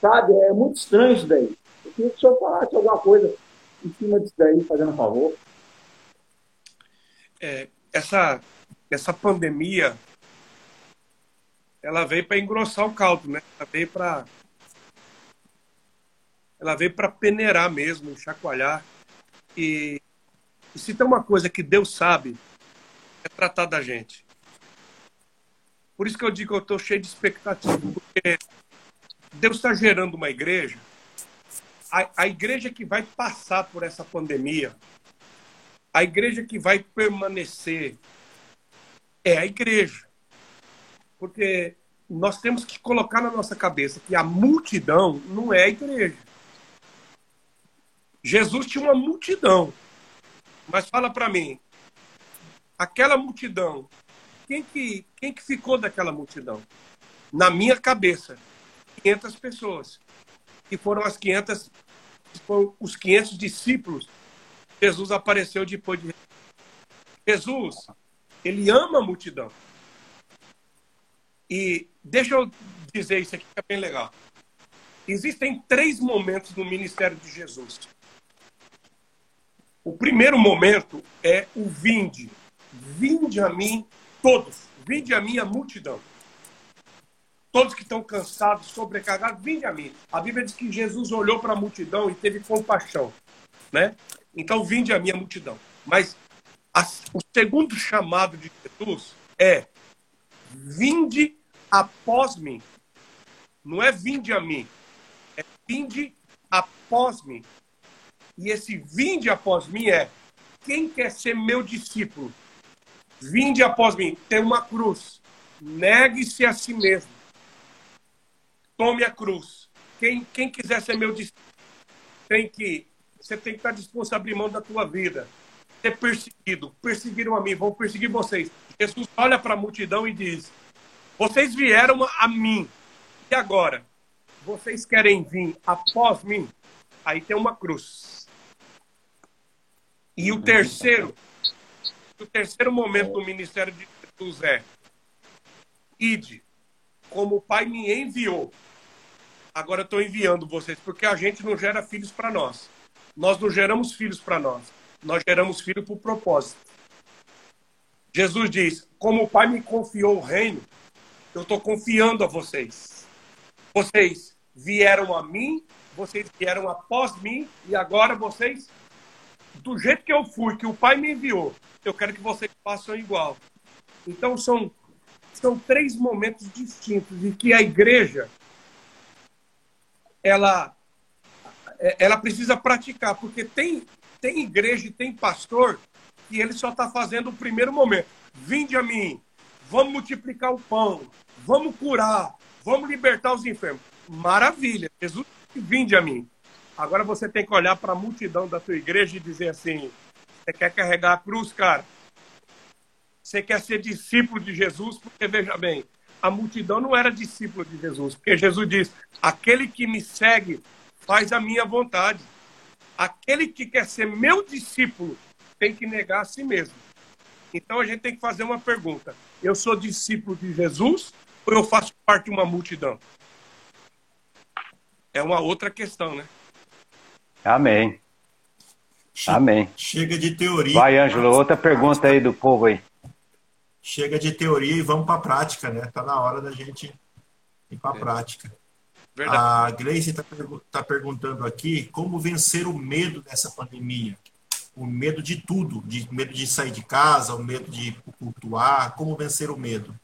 Sabe? É muito estranho isso daí. Eu queria que o senhor falasse alguma coisa em cima disso daí, fazendo um favor. É, essa, essa pandemia ela veio para engrossar o caldo, né? Ela veio para ela veio para peneirar mesmo, chacoalhar. E, e se tem uma coisa que Deus sabe, é tratar da gente. Por isso que eu digo que eu estou cheio de expectativa, porque Deus está gerando uma igreja, a, a igreja que vai passar por essa pandemia, a igreja que vai permanecer, é a igreja. Porque nós temos que colocar na nossa cabeça que a multidão não é a igreja. Jesus tinha uma multidão. Mas fala para mim, aquela multidão, quem que, quem que ficou daquela multidão? Na minha cabeça, 500 pessoas. Que foram as 500, foram os 500 discípulos. Jesus apareceu depois de. Jesus, ele ama a multidão. E deixa eu dizer isso aqui que é bem legal. Existem três momentos no ministério de Jesus. O primeiro momento é o vinde. Vinde a mim todos. Vinde a mim a multidão. Todos que estão cansados, sobrecarregados, vinde a mim. A Bíblia diz que Jesus olhou para a multidão e teve compaixão. Né? Então, vinde a mim a multidão. Mas a, o segundo chamado de Jesus é vinde após mim. Não é vinde a mim. É vinde após mim. E esse vinde após mim é quem quer ser meu discípulo? Vinde após mim. Tem uma cruz. Negue-se a si mesmo. Tome a cruz. Quem, quem quiser ser meu discípulo tem que. Você tem que estar disposto a abrir mão da tua vida. Ser perseguido. Perseguiram a mim, vão perseguir vocês. Jesus olha para a multidão e diz: Vocês vieram a mim. E agora? Vocês querem vir após mim? Aí tem uma cruz. E o terceiro, O terceiro momento do ministério de Jesus é: ide, como o Pai me enviou. Agora estou enviando vocês, porque a gente não gera filhos para nós. Nós não geramos filhos para nós. Nós geramos filhos por propósito. Jesus diz: como o Pai me confiou o reino, eu estou confiando a vocês. Vocês vieram a mim, vocês vieram após mim, e agora vocês, do jeito que eu fui, que o Pai me enviou, eu quero que vocês façam igual. Então são, são três momentos distintos e que a igreja ela, ela precisa praticar, porque tem, tem igreja e tem pastor que ele só está fazendo o primeiro momento. Vinde a mim, vamos multiplicar o pão, vamos curar, vamos libertar os enfermos. Maravilha, Jesus, vinde a mim. Agora você tem que olhar para a multidão da sua igreja e dizer assim: você quer carregar a cruz, cara? Você quer ser discípulo de Jesus? Porque veja bem, a multidão não era discípulo de Jesus, porque Jesus diz: aquele que me segue faz a minha vontade. Aquele que quer ser meu discípulo tem que negar a si mesmo. Então a gente tem que fazer uma pergunta: eu sou discípulo de Jesus ou eu faço parte de uma multidão? É uma outra questão, né? Amém. Amém. Chega de teoria. Vai, Ângelo, outra pergunta aí do povo aí. Chega de teoria e vamos para a prática, né? Tá na hora da gente ir para a é. prática. Verdade. A Gleice está tá perguntando aqui como vencer o medo dessa pandemia o medo de tudo, de medo de sair de casa, o medo de cultuar, como vencer o medo?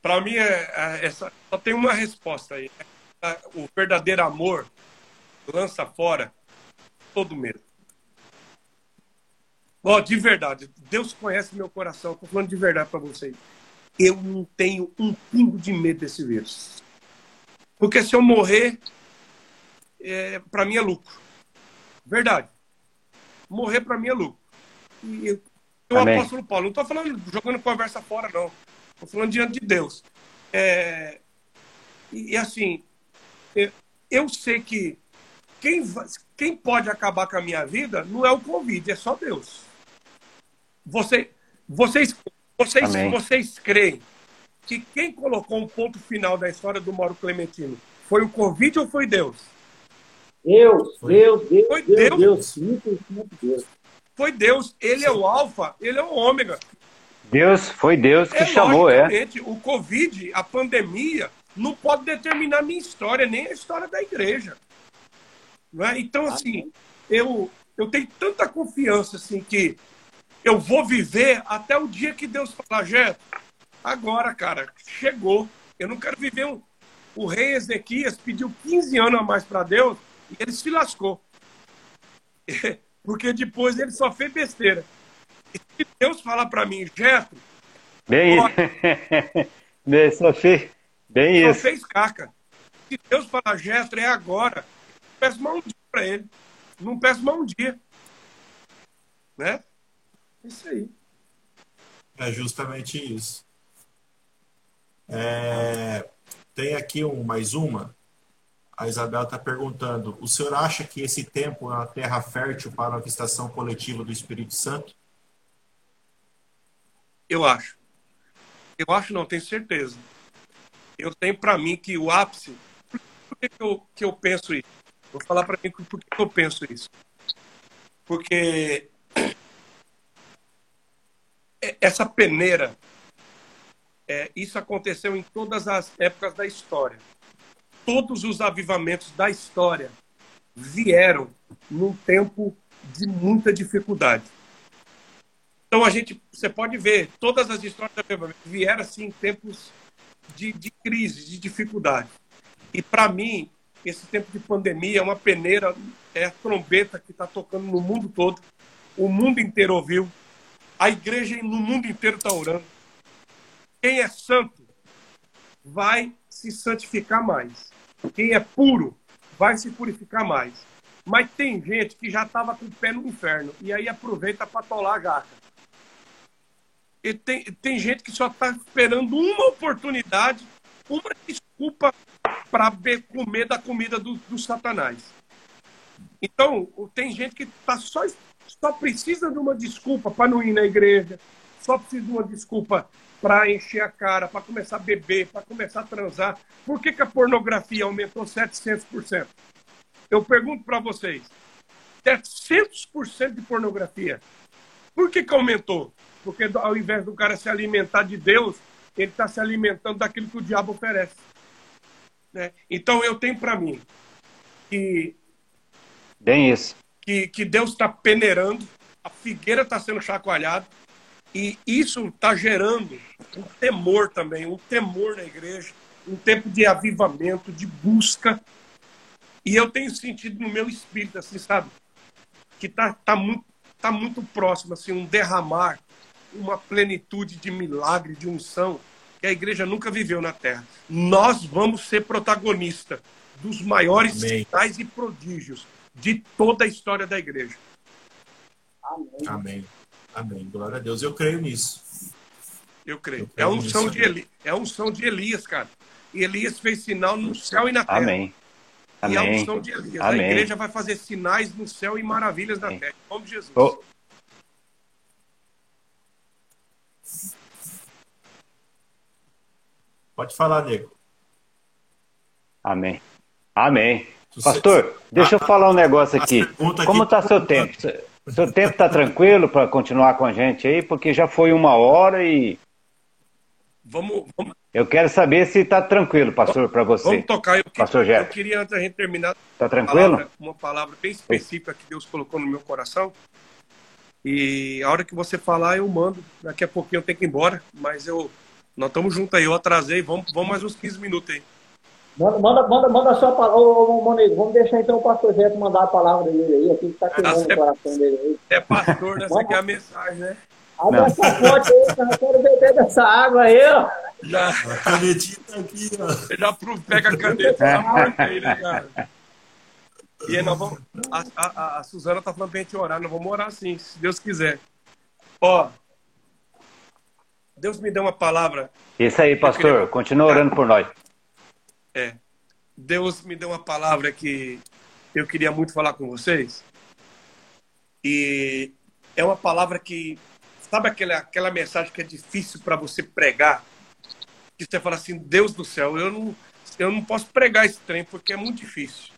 Para mim, é, é, essa, só tem uma resposta aí. O verdadeiro amor lança fora todo medo. Ó, de verdade, Deus conhece meu coração. Estou falando de verdade para vocês. Eu não tenho um pingo de medo desse vírus. Porque se eu morrer, é, para mim é lucro. Verdade. Morrer para mim é lucro. E eu, o apóstolo Paulo, não estou falando jogando conversa fora, não. Estou falando diante de Deus. É, e, e, assim, eu, eu sei que quem, quem pode acabar com a minha vida não é o Covid, é só Deus. Você, vocês, vocês, vocês creem que quem colocou um ponto final da história do Mauro Clementino foi o Covid ou foi Deus? Deus, Deus, Deus, foi Deus, Deus, Deus, Deus, Deus. Foi Deus, ele é o alfa, ele é o ômega. Deus, foi Deus que é, chamou, é. O Covid, a pandemia, não pode determinar minha história, nem a história da igreja. Não é? Então, assim, eu, eu tenho tanta confiança assim que eu vou viver até o dia que Deus falar, Jeto, agora, cara, chegou. Eu não quero viver um. O rei Ezequias pediu 15 anos a mais para Deus e ele se lascou. Porque depois ele só fez besteira. E se Deus falar para mim, Jeto. Bem isso. só fez, bem só isso. fez caca. Se Deus falar, Jeto, é agora. Peço mais um dia para ele. Não peço mais um dia. Né? Isso aí. É justamente isso. É, tem aqui um, mais uma. A Isabel está perguntando: o senhor acha que esse tempo é uma terra fértil para a visitação coletiva do Espírito Santo? Eu acho. Eu acho, não, tenho certeza. Eu tenho para mim que o ápice. Por que, que, eu, que eu penso isso? Vou falar para mim por que eu penso isso. Porque essa peneira, é, isso aconteceu em todas as épocas da história todos os avivamentos da história vieram num tempo de muita dificuldade. Então a gente, você pode ver, todas as histórias de avivamento vieram assim em tempos de, de crise, de dificuldade. E para mim, esse tempo de pandemia é uma peneira, é a trombeta que está tocando no mundo todo. O mundo inteiro ouviu. A igreja no mundo inteiro está orando. Quem é santo vai se santificar mais. Quem é puro vai se purificar mais. Mas tem gente que já estava com o pé no inferno e aí aproveita para tolar a gata. E tem, tem gente que só está esperando uma oportunidade, uma desculpa para comer da comida do, do Satanás. Então, tem gente que está só só precisa de uma desculpa para não ir na igreja, só precisa de uma desculpa para encher a cara, para começar a beber, para começar a transar. Por que, que a pornografia aumentou 700%? Eu pergunto para vocês: 700% de pornografia. Por que, que aumentou? Porque ao invés do cara se alimentar de Deus, ele está se alimentando daquilo que o diabo oferece. Né? Então eu tenho para mim que. Bem isso. Que, que Deus está peneirando, a figueira está sendo chacoalhada, e isso está gerando um temor também, um temor na igreja, um tempo de avivamento, de busca. E eu tenho sentido no meu espírito, assim, sabe? Que está tá muito, tá muito próximo, assim, um derramar uma plenitude de milagre, de unção, que a igreja nunca viveu na terra. Nós vamos ser protagonista dos maiores Amém. sinais e prodígios de toda a história da igreja. Amém. Amém. Amém. Glória a Deus. Eu creio nisso. Eu creio. Eu creio é um som de Eli... é um som de Elias, cara. E Elias fez sinal no céu e na terra. Amém. Amém. E é um som de Elias. Amém. A igreja vai fazer sinais no céu e maravilhas na terra. Em nome de Jesus. Oh. Pode falar, Diego. Amém. Amém. Pastor, deixa eu falar um negócio aqui. Como está seu tempo? Seu tempo está tranquilo para continuar com a gente aí? Porque já foi uma hora e. Vamos. vamos... Eu quero saber se está tranquilo, pastor, para você. Vamos tocar. Eu, pastor eu queria, antes da gente terminar. Está tranquilo? Uma palavra, uma palavra bem específica que Deus colocou no meu coração. E a hora que você falar, eu mando. Daqui a pouquinho eu tenho que ir embora, mas eu nós estamos juntos aí, eu atrasei, vamos, vamos mais uns 15 minutos aí. Manda, manda, manda, manda só a palavra. Ô, Monego, vamos deixar então o pastor Jeto mandar a palavra dele aí, aqui que está queimando o coração dele aí. É pastor, né? Essa aqui é a mensagem, né? Abre essa fonte aí, eu quero beber dessa água aí, ó. Já. A canetinha tá aqui, ó. Você já pega a caneta e porta aí, né, cara? E aí nós vamos. A, a, a Suzana tá falando pra gente orar, nós vamos orar sim, se Deus quiser. Ó, Deus me deu uma palavra. Isso aí, pastor. Queria... Continua orando por nós. É. Deus me deu uma palavra que eu queria muito falar com vocês. E é uma palavra que. Sabe aquela, aquela mensagem que é difícil para você pregar? Que você fala assim: Deus do céu, eu não, eu não posso pregar esse trem porque é muito difícil.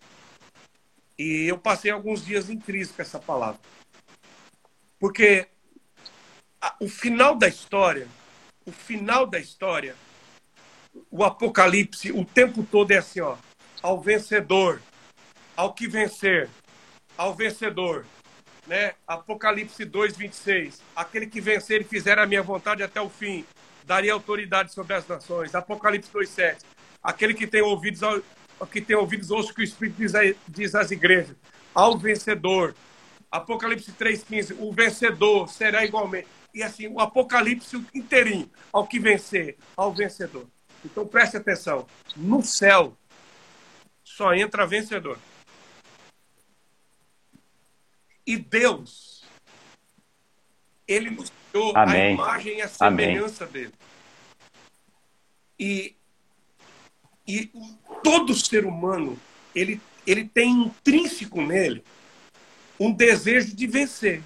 E eu passei alguns dias em crise com essa palavra. Porque o final da história o final da história, o Apocalipse, o tempo todo é assim, ó, ao vencedor, ao que vencer, ao vencedor, né? Apocalipse 2, 26, aquele que vencer e fizer a minha vontade até o fim, daria autoridade sobre as nações. Apocalipse 2, 7, aquele que tem ouvidos, que tem ouvidos, ouça o que o Espírito diz, diz às igrejas, ao vencedor. Apocalipse 3,15, o vencedor será igualmente e assim, o apocalipse inteirinho, ao que vencer, ao vencedor. Então preste atenção, no céu só entra vencedor. E Deus, ele nos deu a imagem e a semelhança Amém. dele. E, e todo ser humano, ele, ele tem intrínseco nele um desejo de vencer.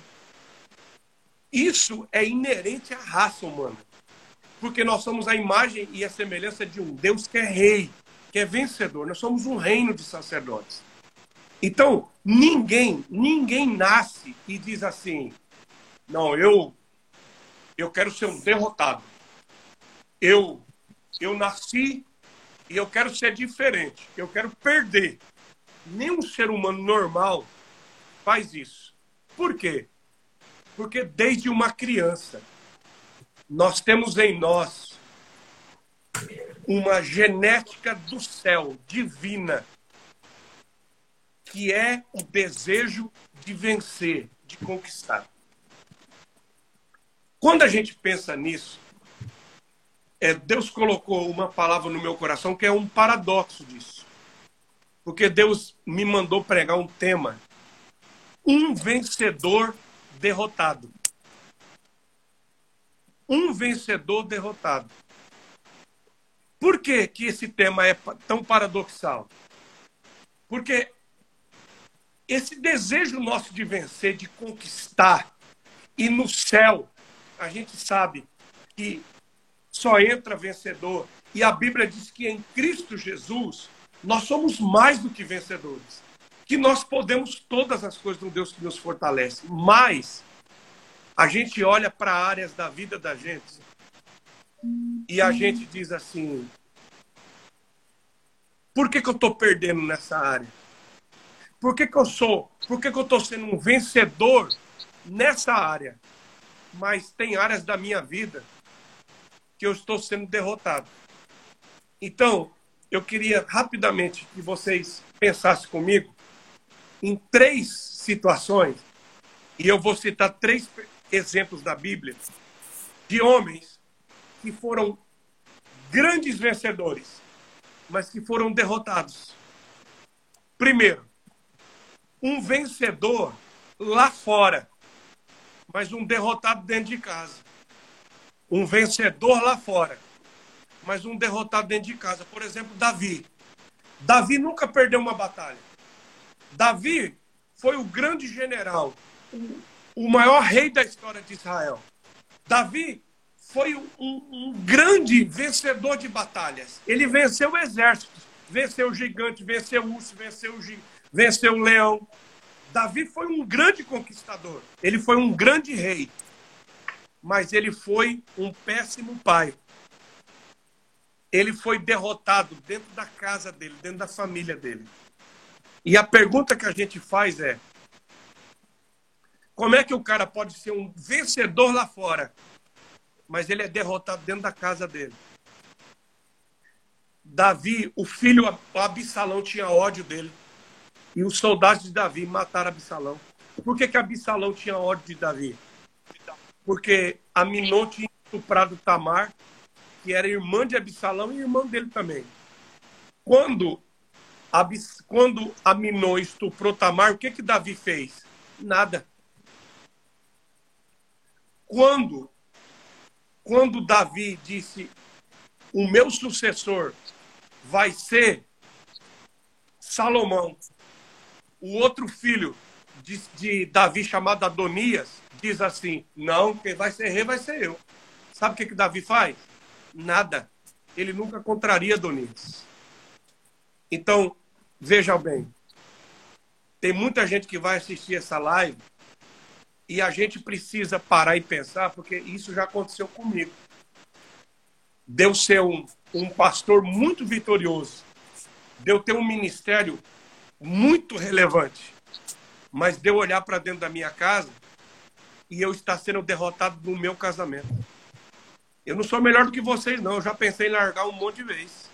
Isso é inerente à raça humana. Porque nós somos a imagem e a semelhança de um Deus que é rei, que é vencedor. Nós somos um reino de sacerdotes. Então, ninguém, ninguém nasce e diz assim: "Não, eu eu quero ser um derrotado. Eu eu nasci e eu quero ser diferente. Eu quero perder." Nenhum ser humano normal faz isso. Por quê? Porque desde uma criança, nós temos em nós uma genética do céu, divina, que é o desejo de vencer, de conquistar. Quando a gente pensa nisso, é, Deus colocou uma palavra no meu coração que é um paradoxo disso. Porque Deus me mandou pregar um tema: um vencedor derrotado. Um vencedor derrotado. Por que, que esse tema é tão paradoxal? Porque esse desejo nosso de vencer, de conquistar, e no céu, a gente sabe que só entra vencedor. E a Bíblia diz que em Cristo Jesus nós somos mais do que vencedores. Que nós podemos todas as coisas no Deus que nos fortalece. Mas a gente olha para áreas da vida da gente e a gente diz assim: por que, que eu estou perdendo nessa área? Por que, que eu sou? Por que, que eu estou sendo um vencedor nessa área? Mas tem áreas da minha vida que eu estou sendo derrotado. Então, eu queria rapidamente que vocês pensassem comigo em três situações, e eu vou citar três exemplos da Bíblia de homens que foram grandes vencedores, mas que foram derrotados. Primeiro, um vencedor lá fora, mas um derrotado dentro de casa um vencedor lá fora, mas um derrotado dentro de casa. Por exemplo, Davi. Davi nunca perdeu uma batalha. Davi foi o grande general, o, maior rei da história de Israel. Davi foi um, um, grande vencedor de batalhas. Ele venceu exércitos, venceu o gigante, venceu o urso, venceu o, venceu o leão. Davi foi um grande conquistador. Ele foi um grande rei mas ele foi um péssimo pai. Ele foi derrotado dentro da casa dele, dentro da família dele. E a pergunta que a gente faz é: como é que o cara pode ser um vencedor lá fora, mas ele é derrotado dentro da casa dele? Davi, o filho Absalão tinha ódio dele. E os soldados de Davi mataram Absalão. Por que, que Absalão tinha ódio de Davi? porque Aminon tinha estuprado Tamar, que era irmã de Absalão e irmã dele também. Quando, Abis, quando Aminon estuprou Tamar, o que, que Davi fez? Nada. Quando, quando Davi disse, o meu sucessor vai ser Salomão, o outro filho de, de Davi chamado Adonias, diz assim: não, quem vai ser rei vai ser eu. Sabe o que, que Davi faz? Nada. Ele nunca contraria Adonias. Então, vejam bem. Tem muita gente que vai assistir essa live e a gente precisa parar e pensar, porque isso já aconteceu comigo. Deu ser um, um pastor muito vitorioso, deu ter um ministério muito relevante, mas deu olhar para dentro da minha casa e eu estar sendo derrotado no meu casamento. Eu não sou melhor do que vocês, não. Eu já pensei em largar um monte de vezes.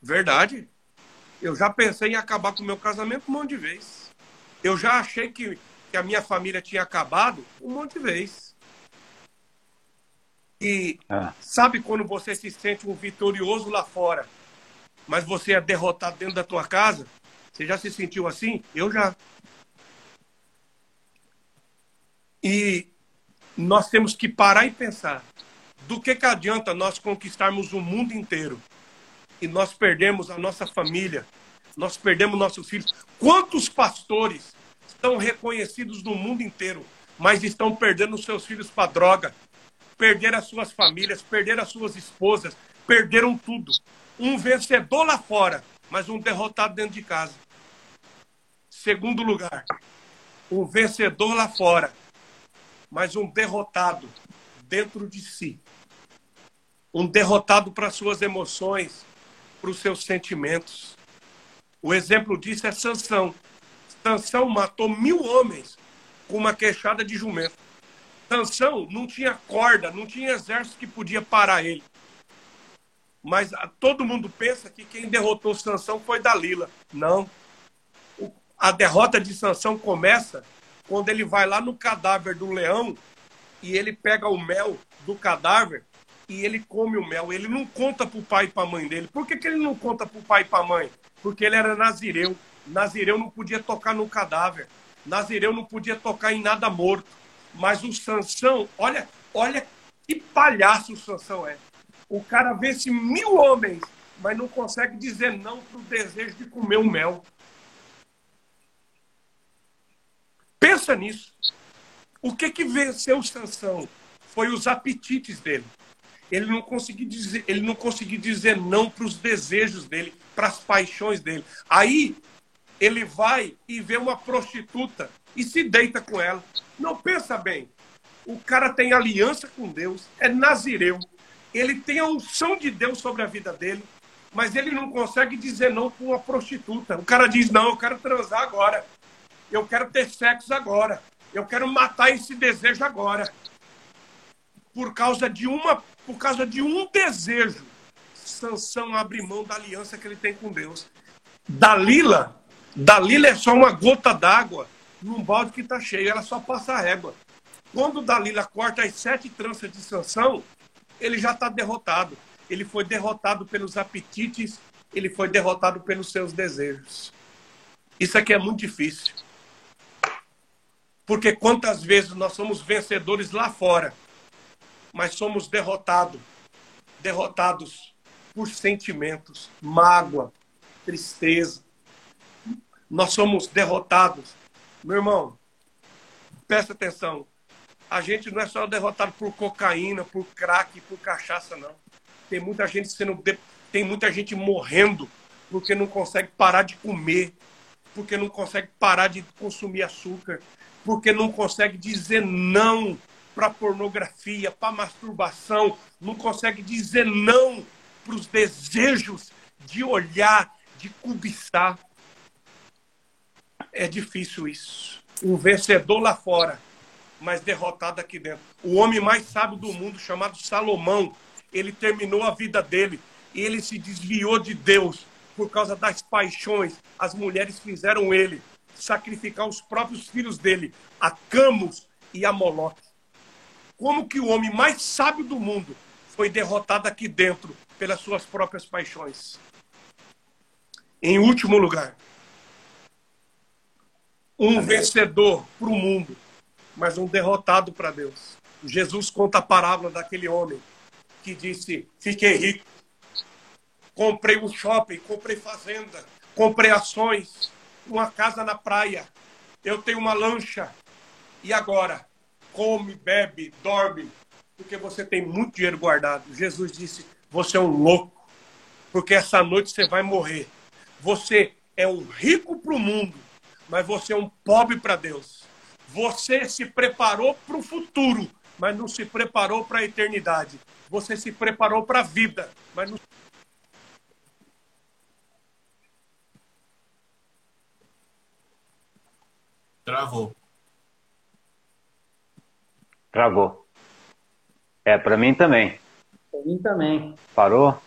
Verdade. Eu já pensei em acabar com o meu casamento um monte de vezes. Eu já achei que, que a minha família tinha acabado um monte de vezes. E ah. sabe quando você se sente um vitorioso lá fora, mas você é derrotado dentro da tua casa? Você já se sentiu assim? Eu já. E nós temos que parar e pensar: do que, que adianta nós conquistarmos o mundo inteiro e nós perdemos a nossa família, nós perdemos nossos filhos? Quantos pastores estão reconhecidos no mundo inteiro, mas estão perdendo seus filhos para droga, perderam as suas famílias, perderam as suas esposas, perderam tudo? Um vencedor lá fora, mas um derrotado dentro de casa. Segundo lugar, um vencedor lá fora, mas um derrotado dentro de si. Um derrotado para suas emoções, para os seus sentimentos. O exemplo disso é Sansão. Sansão matou mil homens com uma queixada de jumento. Sansão não tinha corda, não tinha exército que podia parar ele. Mas todo mundo pensa que quem derrotou Sansão foi Dalila. Não. A derrota de Sansão começa quando ele vai lá no cadáver do leão e ele pega o mel do cadáver e ele come o mel. Ele não conta para o pai e para a mãe dele. Por que, que ele não conta para o pai e para a mãe? Porque ele era nazireu. Nazireu não podia tocar no cadáver. Nazireu não podia tocar em nada morto. Mas o Sansão, olha, olha que palhaço o Sansão é. O cara vence mil homens, mas não consegue dizer não para o desejo de comer o mel. Pensa nisso. O que que venceu Sansão? Foi os apetites dele. Ele não conseguiu dizer, ele não conseguiu dizer não para os desejos dele, para as paixões dele. Aí ele vai e vê uma prostituta e se deita com ela. Não pensa bem. O cara tem aliança com Deus, é nazireu. Ele tem a unção de Deus sobre a vida dele, mas ele não consegue dizer não para uma prostituta. O cara diz: Não, eu quero transar agora. Eu quero ter sexo agora. Eu quero matar esse desejo agora. Por causa de uma, por causa de um desejo, Sansão abre mão da aliança que ele tem com Deus. Dalila, Dalila é só uma gota d'água num balde que está cheio, ela só passa a régua. Quando Dalila corta as sete tranças de Sansão, ele já está derrotado. Ele foi derrotado pelos apetites, ele foi derrotado pelos seus desejos. Isso aqui é muito difícil. Porque quantas vezes nós somos vencedores lá fora, mas somos derrotados, derrotados por sentimentos, mágoa, tristeza. Nós somos derrotados. Meu irmão, presta atenção. A gente não é só derrotado por cocaína, por crack, por cachaça, não. Tem muita gente sendo. Tem muita gente morrendo porque não consegue parar de comer, porque não consegue parar de consumir açúcar, porque não consegue dizer não para pornografia, para masturbação, não consegue dizer não para os desejos de olhar, de cobiçar. É difícil isso. Um vencedor lá fora, mas derrotado aqui dentro. O homem mais sábio do mundo, chamado Salomão, ele terminou a vida dele e ele se desviou de Deus por causa das paixões. As mulheres fizeram ele sacrificar os próprios filhos dele a Camus e a Moloque. Como que o homem mais sábio do mundo foi derrotado aqui dentro pelas suas próprias paixões? Em último lugar, um vencedor para o mundo, mas um derrotado para Deus. Jesus conta a parábola daquele homem que disse: Fiquei rico, comprei um shopping, comprei fazenda, comprei ações, uma casa na praia, eu tenho uma lancha. E agora? Come, bebe, dorme, porque você tem muito dinheiro guardado. Jesus disse: Você é um louco, porque essa noite você vai morrer. Você é um rico para o mundo, mas você é um pobre para Deus. Você se preparou para o futuro, mas não se preparou para a eternidade. Você se preparou para a vida, mas não Travou. Travou. É, para mim também. Para mim também. Parou?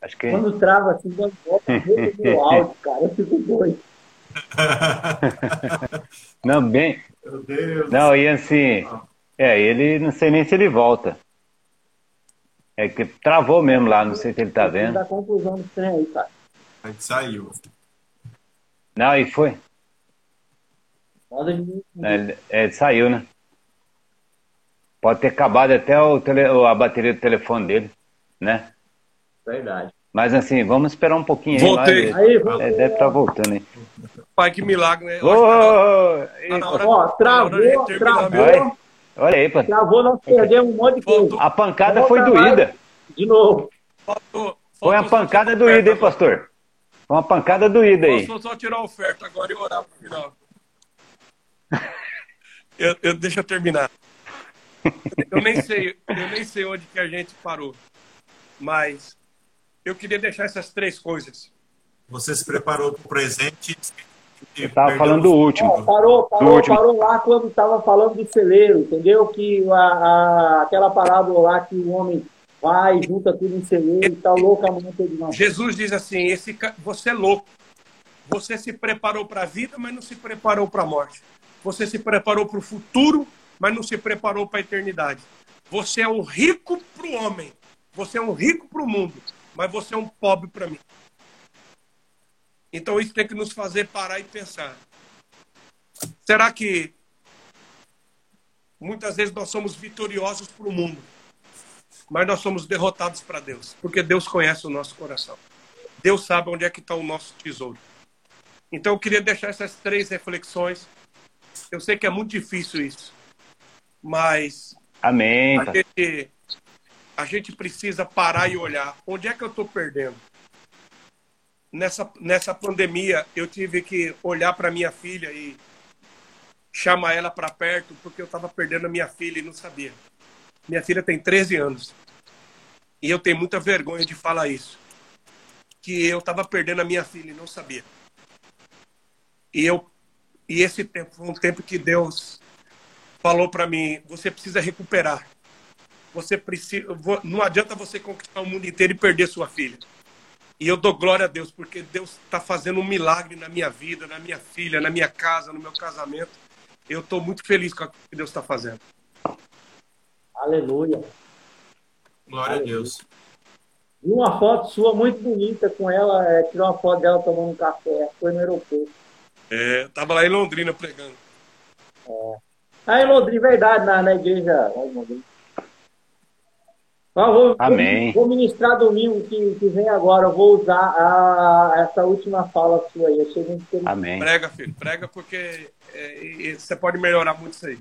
Acho que... Quando trava assim, dá volta no áudio, cara. Eu fico doido. não, bem. Meu Deus. Não, e assim. É, ele não sei nem se ele volta. É que travou mesmo lá, não sei se ele tá vendo. Da conclusão do trem aí, cara. Aí saiu. Não, e foi. Roda de É, é, saiu, né? Pode ter acabado até o tele, a bateria do telefone dele, né? Verdade. Mas assim, vamos esperar um pouquinho aí. Voltei. lá, Aí, é, deve estar voltando aí. Pai, que milagre, né? Ô, acho ô, tá Ó, tá travou, travou. Olha, aí, pô. Travou, nós perdemos um monte de coisa. A pancada foi doída. De novo. Faltou- Foi uma pancada doída, hein, pastor? Foi uma pancada doída aí. Faltou só tirar a oferta agora e orar pro final. Eu, eu- deixa eu terminar. Eu nem sei, eu nem sei onde que a gente parou, mas eu queria deixar essas três coisas. Você se preparou para o presente. e Eu tava falando o do último. Ó, parou, parou, último. parou lá quando estava falando do celeiro, entendeu? Que a, a- aquela parábola lá que o homem vai, junta tudo em celeiro e tal, loucamente ele não. Jesus diz assim: esse, você é louco. Você se preparou para a vida, mas não se preparou para a morte. Você se preparou para o futuro, mas não se preparou para a eternidade. Você é um rico para o homem. Você é um rico para o mundo, mas você é um pobre para mim. Então isso tem que nos fazer parar e pensar. Será que muitas vezes nós somos vitoriosos para o mundo, mas nós somos derrotados para Deus? Porque Deus conhece o nosso coração. Deus sabe onde é que está o nosso tesouro. Então eu queria deixar essas três reflexões Eu sei que é muito difícil isso, mas Amém. a gente, a gente precisa parar e olhar onde é que eu estou perdendo. Nessa, nessa pandemia, eu tive que olhar para minha filha e chamar ela para perto, porque eu estava perdendo a minha filha e não sabia. Minha filha tem 13 anos. E eu tenho muita vergonha de falar isso. Que eu estava perdendo a minha filha e não sabia. E eu e esse tempo foi um tempo que Deus falou para mim, você precisa recuperar. Você precisa, não adianta você conquistar o mundo inteiro e perder sua filha. E eu dou glória a Deus, porque Deus está fazendo um milagre na minha vida, na minha filha, na minha casa, no meu casamento. Eu estou muito feliz com o que Deus está fazendo. Aleluia. Glória a Deus. Vi uma foto sua muito bonita com ela, é, tirou uma foto dela tomando um café, foi no aeroporto. É, tava lá em Londrina pregando. É. Ah, em Londrina, verdade, na, na igreja. lá em Londrina. Ah, vou, Amém. Vou, vou ministrar domingo que, que vem agora. Eu vou usar a, essa última fala sua aí. Achei muito interessante. Amém. Prega, filho, prega porque é, e- e você pode melhorar muito isso aí.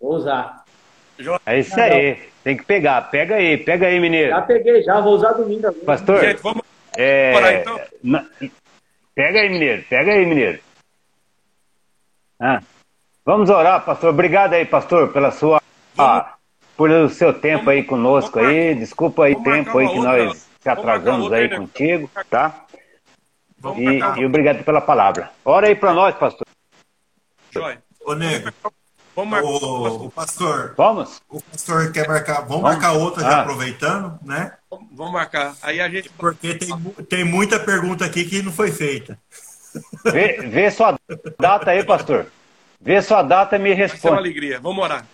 Vou usar. É isso aí. Tem que pegar. Pega aí, pega aí, Já mineiro. peguei, já vou usar domingo agora. Pastor, Gente, vamos é, então. na- pega aí, mineiro. Pega aí, mineiro. Ah, vamos orar, pastor. Obrigado aí, pastor, pela sua. ah, por o seu tempo aí conosco aí. Desculpa aí o tempo aí que nós se atrasamos aí né? contigo, tá? Vamos E, e obrigado pela palavra. Ora aí pra nós, pastor. joia. Ô, nego, Vamos marcar o, o pastor, Vamos? o pastor quer marcar. Vamos, Vamos. marcar outra já Ah. aproveitando, né? Vamos marcar. Aí a gente. Porque tem, tem muita pergunta aqui que não foi feita. Vê, vê sua data aí, pastor. Vê sua data e me Vai ser uma responde. alegria. Vamos orar.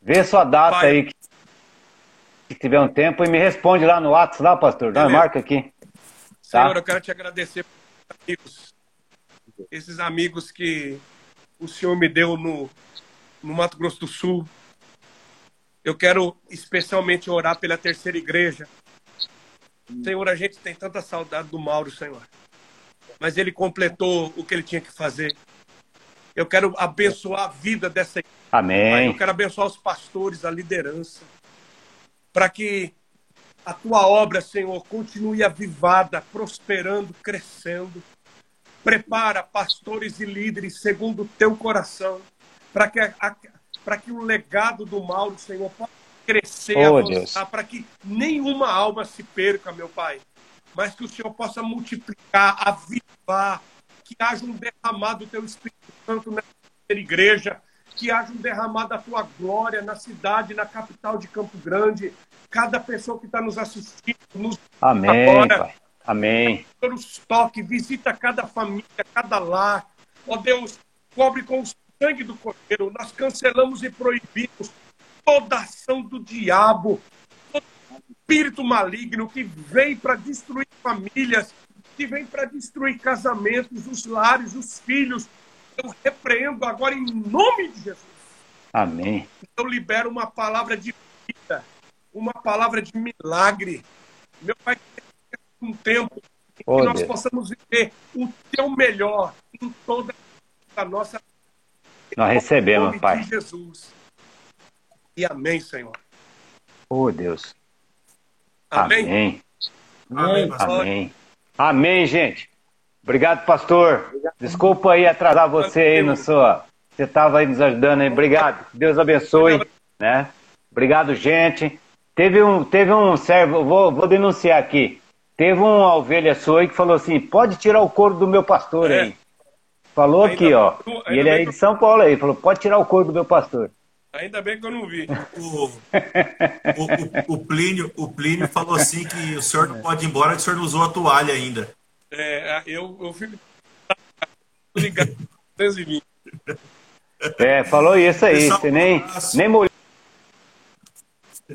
Vê sua data Pai. aí, que se tiver um tempo, e me responde lá no WhatsApp, lá, pastor. Nós Beleza. marca aqui. Senhor, Tá. eu quero te agradecer por amigos. Esses amigos que o Senhor me deu no, no Mato Grosso do Sul. Eu quero especialmente orar pela terceira igreja. Senhor, a gente tem tanta saudade do Mauro, Senhor. Mas ele completou o que ele tinha que fazer. Eu quero abençoar a vida dessa igreja. Amém. eu quero abençoar os pastores, a liderança, para que a tua obra, Senhor, continue avivada, prosperando, crescendo. Prepara pastores e líderes segundo o teu coração, para que, para que o legado do Mauro, Senhor, possa crescer, Oh, avançar, para que nenhuma alma se perca, meu Pai, mas que o Senhor possa multiplicar, avivar, que haja um derramado do teu Espírito Santo nessa igreja, que haja um derramado da tua glória na cidade, na capital de Campo Grande. Cada pessoa que está nos assistindo, nos Amém, Agora- Pai. Amém. Visita cada família, cada lar. Ó Deus, cobre com o sangue do Cordeiro. Nós cancelamos e proibimos toda ação do diabo, todo espírito maligno que vem para destruir famílias, que vem para destruir casamentos, os lares, os filhos. Eu repreendo agora em nome de Jesus. Amém. Eu libero uma palavra de vida, uma palavra de milagre. Meu Pai, que um tempo em que nós Deus. possamos viver o teu melhor em toda a nossa Nós Em recebemos, nome Pai. de Jesus. E amém, Senhor. Oh, Deus. Amém. Amém. Amém. Amém. Amém, gente. Obrigado, pastor. Desculpa aí atrasar você aí no sua. Você estava aí nos ajudando aí. Obrigado. Deus abençoe. Né? Obrigado, gente. Teve um, teve um servo, vou, vou denunciar aqui. Teve uma ovelha sua aí que falou assim: pode tirar o couro do meu pastor É. aí. Falou Ainda aqui, ó. E ele é de São Paulo aí. Falou: pode tirar o couro do meu pastor. Ainda bem que eu não vi. O, o, o- o Plínio, o Plínio falou assim que o senhor não pode ir embora, que o senhor não usou a toalha ainda. É, eu, eu fico ligado. 220. É, falou isso aí. Pessoal, Você nem, abraço. nem molhou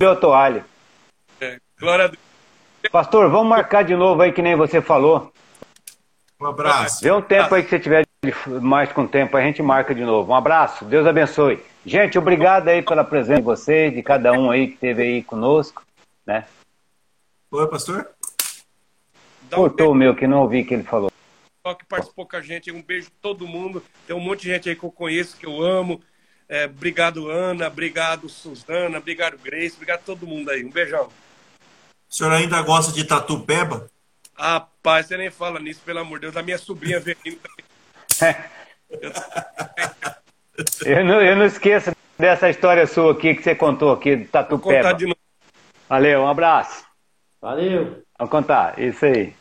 a toalha. É, glória a Deus. Pastor, vamos marcar de novo aí, que nem você falou. Um abraço. Vê um tempo aí que você tiver mais com tempo, a gente marca de novo. Um abraço, Deus abençoe. Gente, obrigado aí pela presença de vocês, de cada um aí que esteve aí conosco. Né? Oi, pastor? Dá um Cortou o meu, que não ouvi o que ele falou. pessoal que participou com a gente. Um beijo para todo mundo. Tem um monte de gente aí que eu conheço, que eu amo. É, obrigado, Ana. Obrigado, Suzana. Obrigado, Grace. Obrigado a todo mundo aí. Um beijão. O senhor ainda gosta de tatu peba? Rapaz, você nem fala nisso, pelo amor de Deus. A minha sobrinha veio também. eu, não, eu não esqueço dessa história sua aqui que você contou aqui do Tatu Peba. Valeu, um abraço. Valeu. Vamos contar, isso aí.